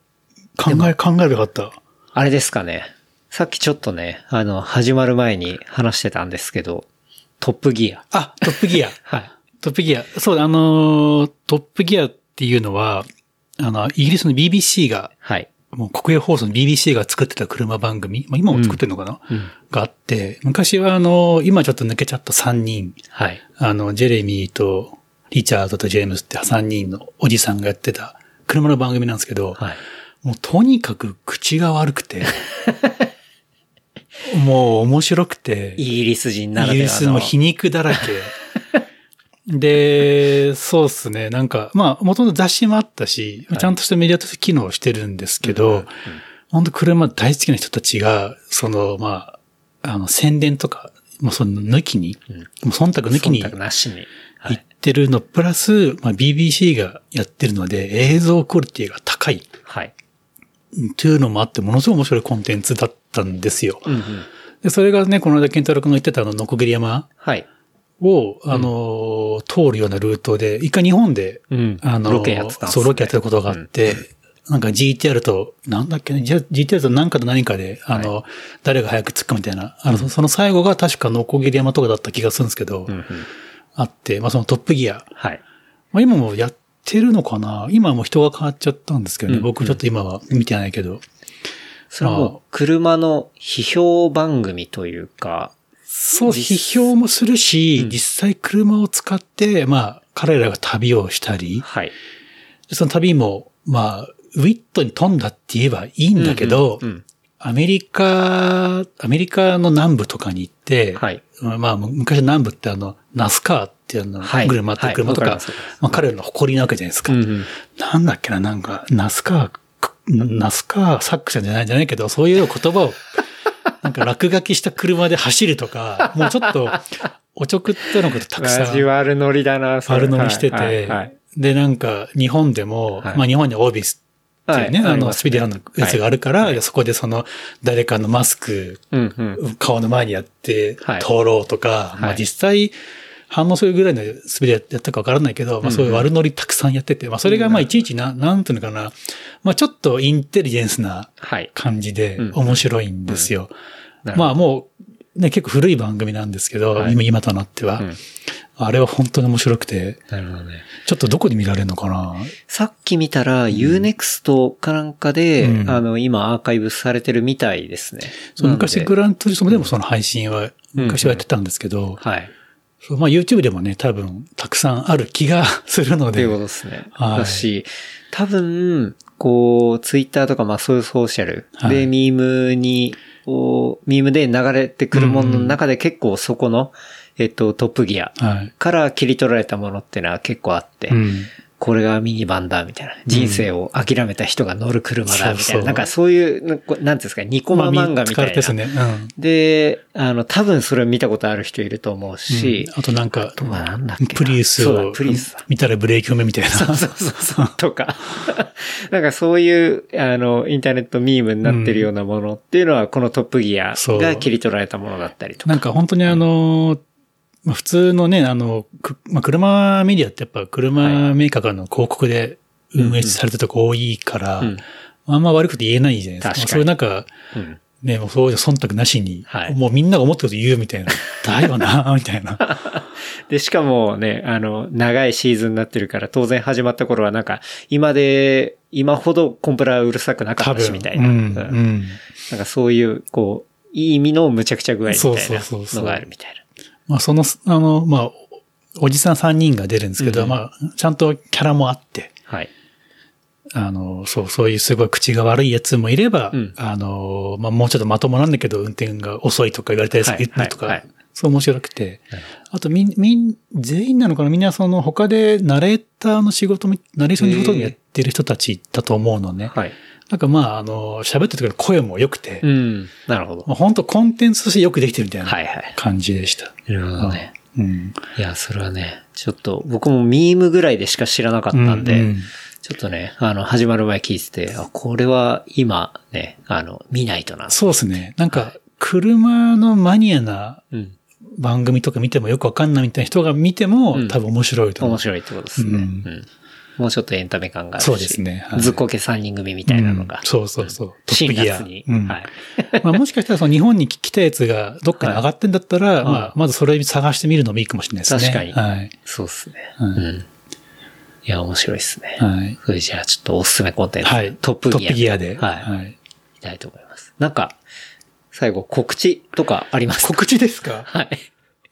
考え、考えればよかった。あれですかね。さっきちょっとね、あの、始まる前に話してたんですけど、トップギア。あ、トップギア。[LAUGHS] はい。トップギア。そうだ、あのートップギアっていうのは、あの、イギリスの BBC が、はい。もう国営放送の BBC が作ってた車番組、まあ、今も作ってるのかな、うん。があって、昔はあの、今ちょっと抜けちゃった3人、はい。あの、ジェレミーとリチャードとジェームスって3人のおじさんがやってた車の番組なんですけど、はい。もうとにかく口が悪くて、[LAUGHS] もう面白くて、イギリス人なイらではの。ギリスの皮肉だらけ。で、そうっすね。なんか、まあ、もともと雑誌もあったし、はいちゃんとしたメディアとして機能してるんですけど、本当車大好きな人たちが、その、まあ、あの、宣伝とか、もうその抜きに、うんもう忖度抜きに忖度なしに。は行っい。ってるのプラス、まあ、BBC がやってるので映像クオリティが高いはい。というのもあって、ものすごい面白いコンテンツだったんですよ。うんうん。で、それがね、この間健太郎君が言ってたあの、ノコギリ山はい。を、あの、通るようなルートで、一回日本で、うん。あの、ロケやってたね。そう、ロケやってたことがあって、なんか GTR と、なんだっけね、GTR と何かと何かで、あの、誰が早く着くかみたいな、あの、そその最後が確かノコギリ山とかだった気がするんですけど、うんうん。あって、まあそのトップギア。はい。まあ今もやってるのかな？今はもう人が変わっちゃったんですけどね、うん僕ちょっと今は見てないけど。それはもう車の批評番組というか、そう、実批評もするし、うん実際車を使って、まあ、彼らが旅をしたり、はい。その旅も、まあ、ウィットに飛んだって言えばいいんだけど、うんうんアメリカ、アメリカの南部とかに行って、はい。まあ、昔南部ってあの、ナスカーっていうあの、はい車って車とか、はいわかりまあ彼らの誇りなわけじゃないですか。うんうんなんだっけな、なんか、ナスカー、ナスカー作者じゃないんじゃないけど、そういう言葉を、なんか落書きした車で走るとか、[LAUGHS] もうちょっと、おちょくったのことたくさん。味悪ノリだな、悪乗りしてて、はいはいで、なんか、日本でも、はい。まあ日本にはオービスっていうね、あの、スピーディアのやつがあるから、そこでその、誰かのマスク。顔の前にやってはい、通ろうとか、まあはい実際、反応するぐらいのスピードやったかわからないけど、まあそういう悪乗りたくさんやってて、まあそれがまあいちいちな、なんていうのかな、まあちょっとインテリジェンスなはい。感じでうん面白いんですよ。まあもう、ね、結構古い番組なんですけど、はい。今今となっては、うん。あれは本当に面白くて、なるほどね。ちょっとどこで見られるのかな？さっき見たら、Unext かなんかで、うん。あの、今アーカイブされてるみたいですね。そう昔グララントリスモでもその配信は、うん。昔はやってたんですけど、はい。そうまあ YouTube でもね、多分たくさんある気がするのでっていう、ことですね。はいだし、多分、こう、ツイッターとか、まあそういうソーシャルはいで、ミームに、こう、ミームで流れてくるものの中で結構そこの、えっと、トップギアはい。から切り取られたものっていうのは結構あって、うん。これがミニバンだ、みたいな。人生を諦めた人が乗る車だ、みたいな。そうそうなんかそういう、なんかなんていうんですか、ニコマ漫画みたいな。ですね。うん。で、あの、多分それ見たことある人いると思うし、うんあとなんかなんだっけな、プリウスをプリウスだ見たらブレーキ踏めみたいな。そうそうそうそう、[LAUGHS] とか。[LAUGHS] なんかそういう、あの、インターネットミームになってるようなものっていうのは、このトップギアが切り取られたものだったりとか。なんか本当にあの、まあ、普通のね、あの、くまあ、車メディアってやっぱ車メーカーからの広告で運営されてるとこ多いから、うんあんま悪くて言えないじゃないですか。確かにそういうなんか、うんね、もうそういう忖度なしに、はいもうみんなが思ってること言うみたいな。[LAUGHS] だよな、みたいな。[LAUGHS] で、しかもね、あの、長いシーズンになってるから、当然始まった頃はなんか、今で、今ほどコンプラうるさくなか。ったし、みたいな。うん。うんうん。なんかそういう、こう、いい意味の無茶苦茶具合みたいそうそうそうそうなのがあるみたいな。まあその、あの、まあ、おじさん3人が出るんですけど、うんまあ、ちゃんとキャラもあって、はい。あの、そう、そういうすごい口が悪いやつもいれば、うんあの、まあ、もうちょっとまともなんだけど、運転が遅いとか言われたやつはい言うとか、はいはいそう面白くて。あと、みん、みん、全員なのかな？みんなその他でナレーターの仕事も、ナレーションの仕事もやってる人たちだと思うのね。はい。なんかまあ、あの、喋ってる時の声も良くて、うん。なるほど。まあ、本当コンテンツとしてよくできてるみたいなはいはい。感じでした。なるほどね。うん。いや、それはね、ちょっと、僕もミームぐらいでしか知らなかったんで、うんうんちょっとね、あの、始まる前聞いてて、あ、これは今ね、あの、見ないとな。そうですね。なんか、車のマニアなうん。番組とか見てもよくわかんないみたいな人が見ても、うん多分面白いと思う。面白いってことですね。ううんん。もうちょっとエンタメ感があるし。そうですねはいずっこけ3人組みたいなのが。うんそうそうそう。トッ新プギア。月に。うんはい。[LAUGHS] まあもしかしたらその日本に来たやつがどっかに上がってんだったら、いまあまずそれ探してみるのもいいかもしれないですね。確かにはい。そうですね。はいうん。いや、面白いですね。はい。それじゃあ、ちょっとおすすめコンテンツ。はい。トップギア。トップギアで。はい。はい。いきたいと思います。なんか、最後、告知とかありますか？告知ですか？はい。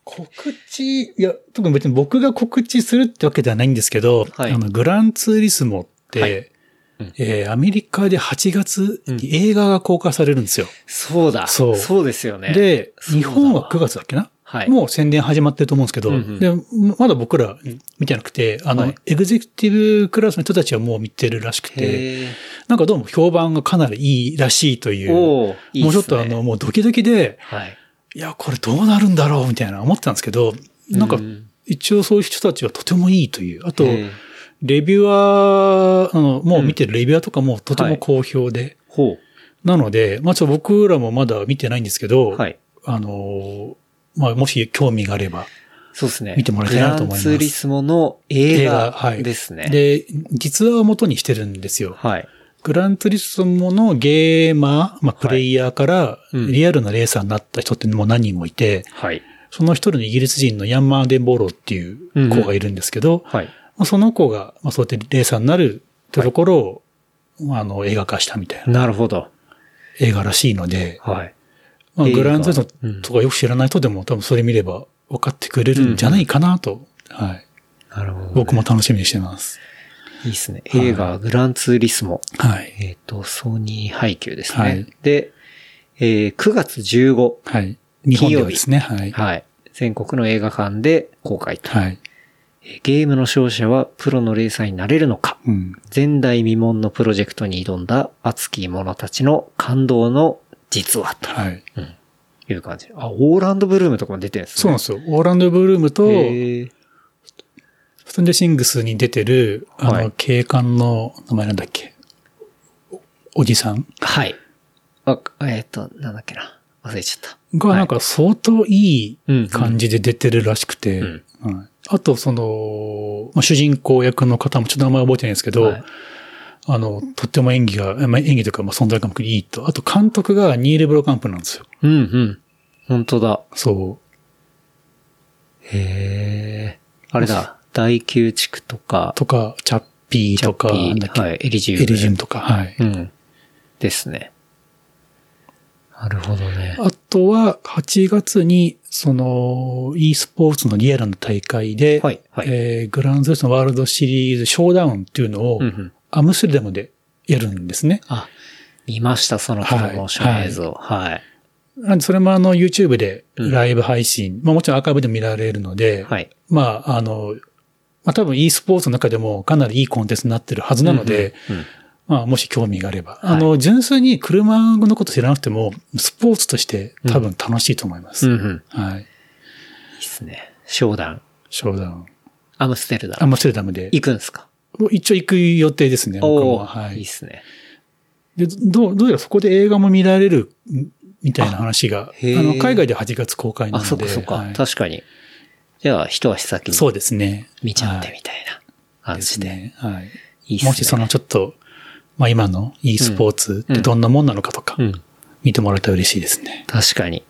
告知、いや、特に別に僕が告知するってわけではないんですけど、はい。あの、グランツーリスモって、はい。うん。えーアメリカで8月に映画が公開されるんですよ。そうだ。そう。そうですよね。で、日本は9月だっけな？はい。もう宣伝始まってると思うんですけど、うんうん。で、まだ僕ら見てなくて、あの、はい。エグゼクティブクラスの人たちはもう見てるらしくて、へなんかどうも評判がかなりいいらしいという、いいね。もうちょっとあの、もうドキドキで、はい。いや、これどうなるんだろうみたいな思ってたんですけど、なんかうん一応そういう人たちはとてもいいという。あと、レビュアー、あの、もう見てるレビュアーとかもとても好評で。ほなので、まあちょっと僕らもまだ見てないんですけど、う。はい。あのーまあもし興味があれば。そうですね。見てもらいたいなと思いますグランツーリスモの映映画ですね。で、実話を元にしてるんですよ。はい。グランツーリスモのゲーマー、まあプレイヤーからうんリアルなレーサーになった人ってもう何人もいて、はい。その一人のイギリス人のヤンマーデンボローっていう子がいるんですけど、はい。まあその子が、まあ、そうやってレーサーになるってところを、まああの、映画化したみたいななるほど。映画らしいので、はい。まあ、グランツーリスうんモとかよく知らない人でも多分それ見れば分かってくれるんじゃないかなと、はい。なるほど、ね。僕も楽しみにしてます。いいですね。映画、グランツーリスモ。はい。えっ、と、ソニー配給ですね。はいで、えー9月15、はい。日本ではですね、はい。はい。全国の映画館で公開と。はい。えーゲームの勝者はプロのレーサーになれるのかうん。前代未聞のプロジェクトに挑んだ熱き者たちの感動の実話とはい。いう感じ。あ、オーランドブルームとかも出てるんですね。そうなんですよ。オーランド・ブルームと、ストンジャシングスに出てる、あの、はい警官の名前なんだっけ？おおじさん？はい。あ、えっ、と、なんだっけな。忘れちゃった。が、なんか相当いうんい感じで出てるらしくて、うんはいあと、その、まあ、主人公役の方もちょっと名前覚えてないんですけど、はいあの、とっても演技が、まあ、演技というか、まあ、存在感もいいと。あと、監督がニール・ブロカンプなんですよ。うんうん。本当だ。そう。へえ。あれだ。大宮地区とか、とか、チャッピーとか、はいエリジウムエリジウムとか、はい。うん。ですね。なるほどね。あとは、8月に、その、e スポーツのリアルな大会で、はいはいえーグランズレスのワールドシリーズショーダウンっていうのを、うんうんアムステルダムでやるんですね。あ、見ました、そのプロモーション映像。はい。なんで、それもあの、YouTube でうんライブ配信、まあもちろんアーカイブでも見られるので、はい。まあ、あの、まあ多分 e スポーツの中でもかなりいいコンテンツになってるはずなので、うんうんまあもし興味があれば、はいあの、純粋に車のこと知らなくても、スポーツとして多分楽しいと思います。うんうん。はい。いいっすね。商談。ショーダウン。アムステルダム。アムステルダムで。行くんですか？一応行く予定ですね、僕も。おおはいい。いっすね。で、どう、どうやらそこで映画も見られる、みたいな話が、あの、海外で8月公開なのあ、で。そっかそっか。はい確かに。じゃあ、一足先にそうですね。見ちゃってはいみたいな感じで。ね。はい。いいっすね。もしそのちょっと、まあ今の e スポーツってどんなもんなのかとか、うん。見てもらえたら嬉しいですね。確かに。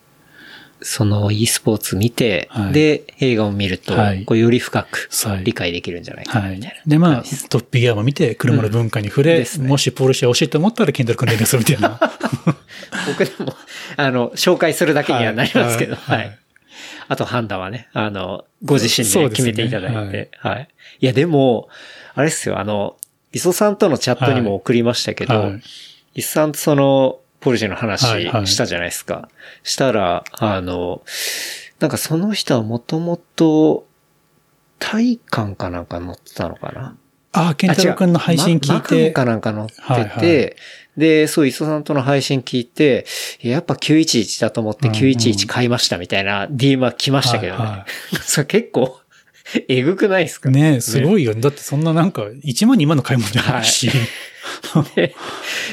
その e スポーツ見て、はいで、映画を見ると、はいこうより深くはい理解できるんじゃないかな、はいみたいな。。で、まあトップギアも見て、車の文化に触れ、ですねもしポルシェ欲しいと思ったら、ケンドル君連絡するみたいな。[LAUGHS] 僕でも、あの、紹介するだけにはなりますけど、ははいい。あと判断はね、あの、ご自身で決めていただいて、はい。い。や、でも、あれっすよ、あの、磯さんとのチャットにも送りましたけど、はい。磯さんとその、ポルシェの話はいはい。したじゃないですか。したら、あの、なんかその人はもともと、体感かなんか乗ってたのかな？ああ、ケンタロウ君の配信聞いママかなんか乗ってて、はいはいで、そう、磯さんとの配信聞いて、いややっぱ911だと思ってうんうん911買いましたみたいな DM は来ましたけどね。はいは [LAUGHS] それ結構、えぐくないですか？ねすごいよ。だってそんななんか、1万2万の買い物じゃないし。で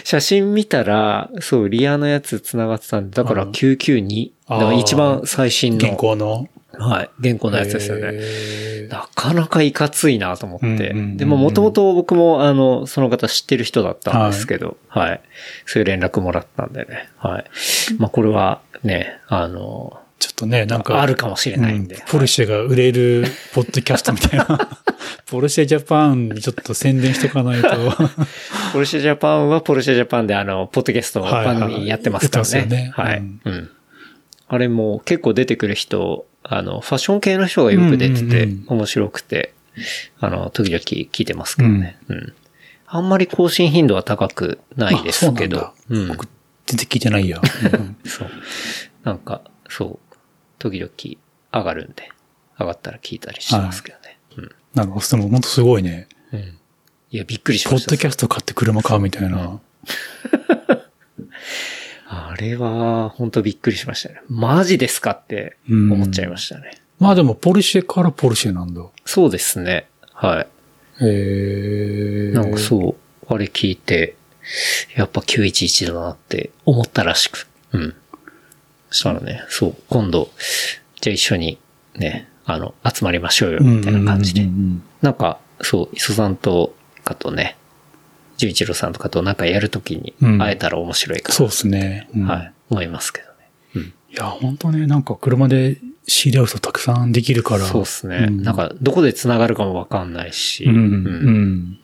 写真見たら、そう、リアのやつ繋がってたんで、だからうん992。だあーから一番最新の。現行の。はい。現行のやつですよね。なかなかいかついなと思って。うんうんうんうんでも、もともと僕も、あの、その方知ってる人だったんですけど、はい、そういう連絡もらったんでね。はい。まあ、これはね、あの、ちょっとね、なんか。あるかもしれないんで。うんポルシェが売れるポッドキャストみたいな。[LAUGHS] ポルシェジャパンにちょっと宣伝しとかないと。[LAUGHS] ポルシェジャパンはポルシェジャパンであの、ポッドキャストはいはい番組やってますからね。やってますよねはい、うんうん。あれも結構出てくる人、あの、ファッション系の人がよく出てて面白くて、あの、時々聞いてますけどね。うん。あんまり更新頻度は高くないですけどうなん。僕、全然聞いてないや。[LAUGHS] うんそう。なんか、そう。時々上がるんで、上がったら聞いたりしてますけどね。うん。なんか、でも本当すごいね。うん。いや、びっくりしポッました。ドキャスト買って車買うみたいな。あれは、本当びっくりしましたね。マジですかって思っちゃいましたね。まあでも、ポルシェからポルシェなんだ。そうですね。はい。へえ。なんかそう、あれ聞いて、やっぱ911だなって思ったらしく。うん。そしたらね、そう、今度、じゃあ一緒にね、あの、集まりましょうよ、みたいな感じでなんか、そう、磯さんとかとね、純一郎さんとかとなんかやるときにうん会えたら面白いかな、そうですね。うんはい、思いますけどね。うん。いや、本当ね、なんか車で知り合う人たくさんできるから。そうですね、んなんか、どこで繋がるかもわかんないし、うん、ううんん。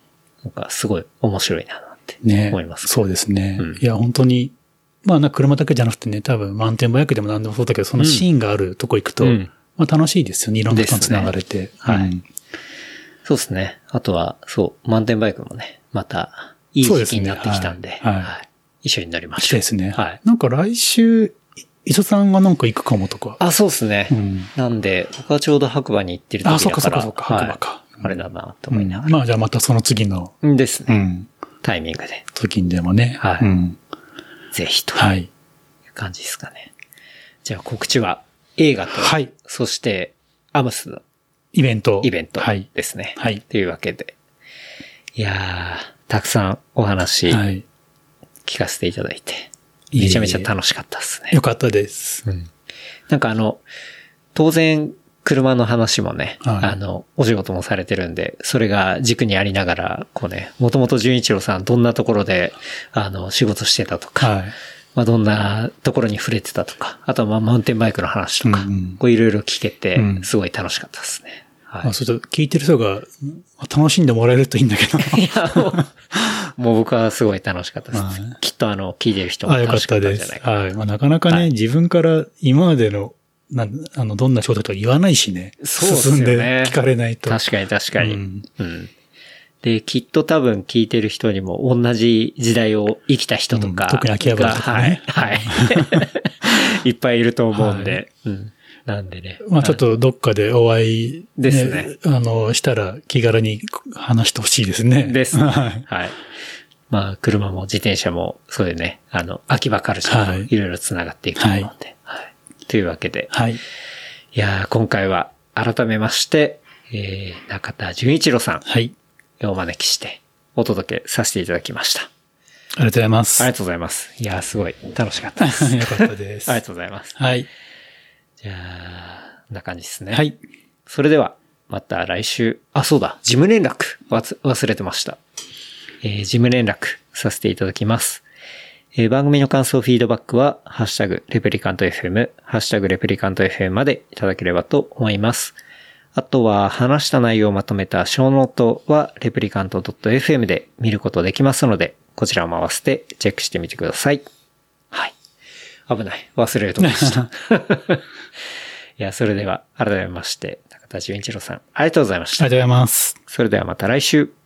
なんか、すごい面白いな、なんてね思います。そうですね。うんいや、本当に、まあな、車だけじゃなくてね、多分、マウンテンバイクでも何でもそうだけど、そのシーンがあるとこ行くと、うんまあ楽しいですよね。いろんな人と繋がれて。すねはいうんそうですね。あとは、そう、マウンテンバイクもね、また、いい時期になってきたんで、はいはい一緒になりましたょう。いですね。はい。なんか来週、い磯さんがなんか行くかもとか。あ、そうですね。うんなんで、僕はちょうど白馬に行ってる時だから。あ、そっかそっかそっか、はい白馬か。あれだな、とうん思いながら。まあじゃあまたその次の、ですね。うん、タイミングで、時にでもね。はいうんぜひとはい。いう感じですかね。じゃあ告知は映画と、はいそしてアムスのイベント。イベントはい。ですね。はいというわけで。いやー、たくさんお話はい。聞かせていただいて、めちゃめちゃ楽しかったですね。よかったです。なんかあの、当然、車の話もね、はいあの、お仕事もされてるんで、それが軸にありながら、こうね、もともと純一郎さんどんなところで、あの、仕事してたとか、はい。まあどんなところに触れてたとか、あとはまあマウンテンバイクの話とか、うんうんこういろいろ聞けてう、んすごい楽しかったですね。はいまあ、それと聞いてる人が楽しんでもらえるといいんだけど。いや、もう、もう僕はすごい楽しかったです。はいきっとあの、聞いてる人も楽しかったたんじ。ゃないかな。はい。まあ、なかなかね、はい自分から今までの、なんあの、どんな仕事とか言わないしね。そうですよね進んで聞かれないと。確かに確かに。ううんん。で、きっと多分聞いてる人にも同じ時代を生きた人とかが、うん特に秋葉原とかねはい。はい。[LAUGHS] いっぱいいると思うんで。うん。なんでね。まあちょっとどっかでお会い、ですねあの、したら気軽に話してほしいですね。ですね。はい。はい。まあ、車も自転車も、そういうね、あの、秋葉カルチャーはいろいろ繋がっていくと思うんで。はい。というわけで、はい。いやー今回は改めまして、えー、中田純一郎さんはい。をお招きしてお届けさせていただきました。ありがとうございます。ありがとうございます。いやーすごい楽しかったです。[LAUGHS] よかったです。[LAUGHS] ありがとうございます。はい。じゃあ、こんな感じですね。はい。それでは、また来週、あ、そうだ、事務連絡、忘れてました。えー事務連絡させていただきます。えー番組の感想、フィードバックは、ハッシュタグ、 Replicant FM、ハッシュタグ、 Replicant FM までいただければと思います。あとは、話した内容をまとめたショーノートは、 replicant.fm で見ることできますので、こちらも合わせてチェックしてみてください。危ない。忘れるとこでした。[LAUGHS] いや、それでは、改めまして、中田純一郎さん、ありがとうございましたありがとうございます。それではまた来週。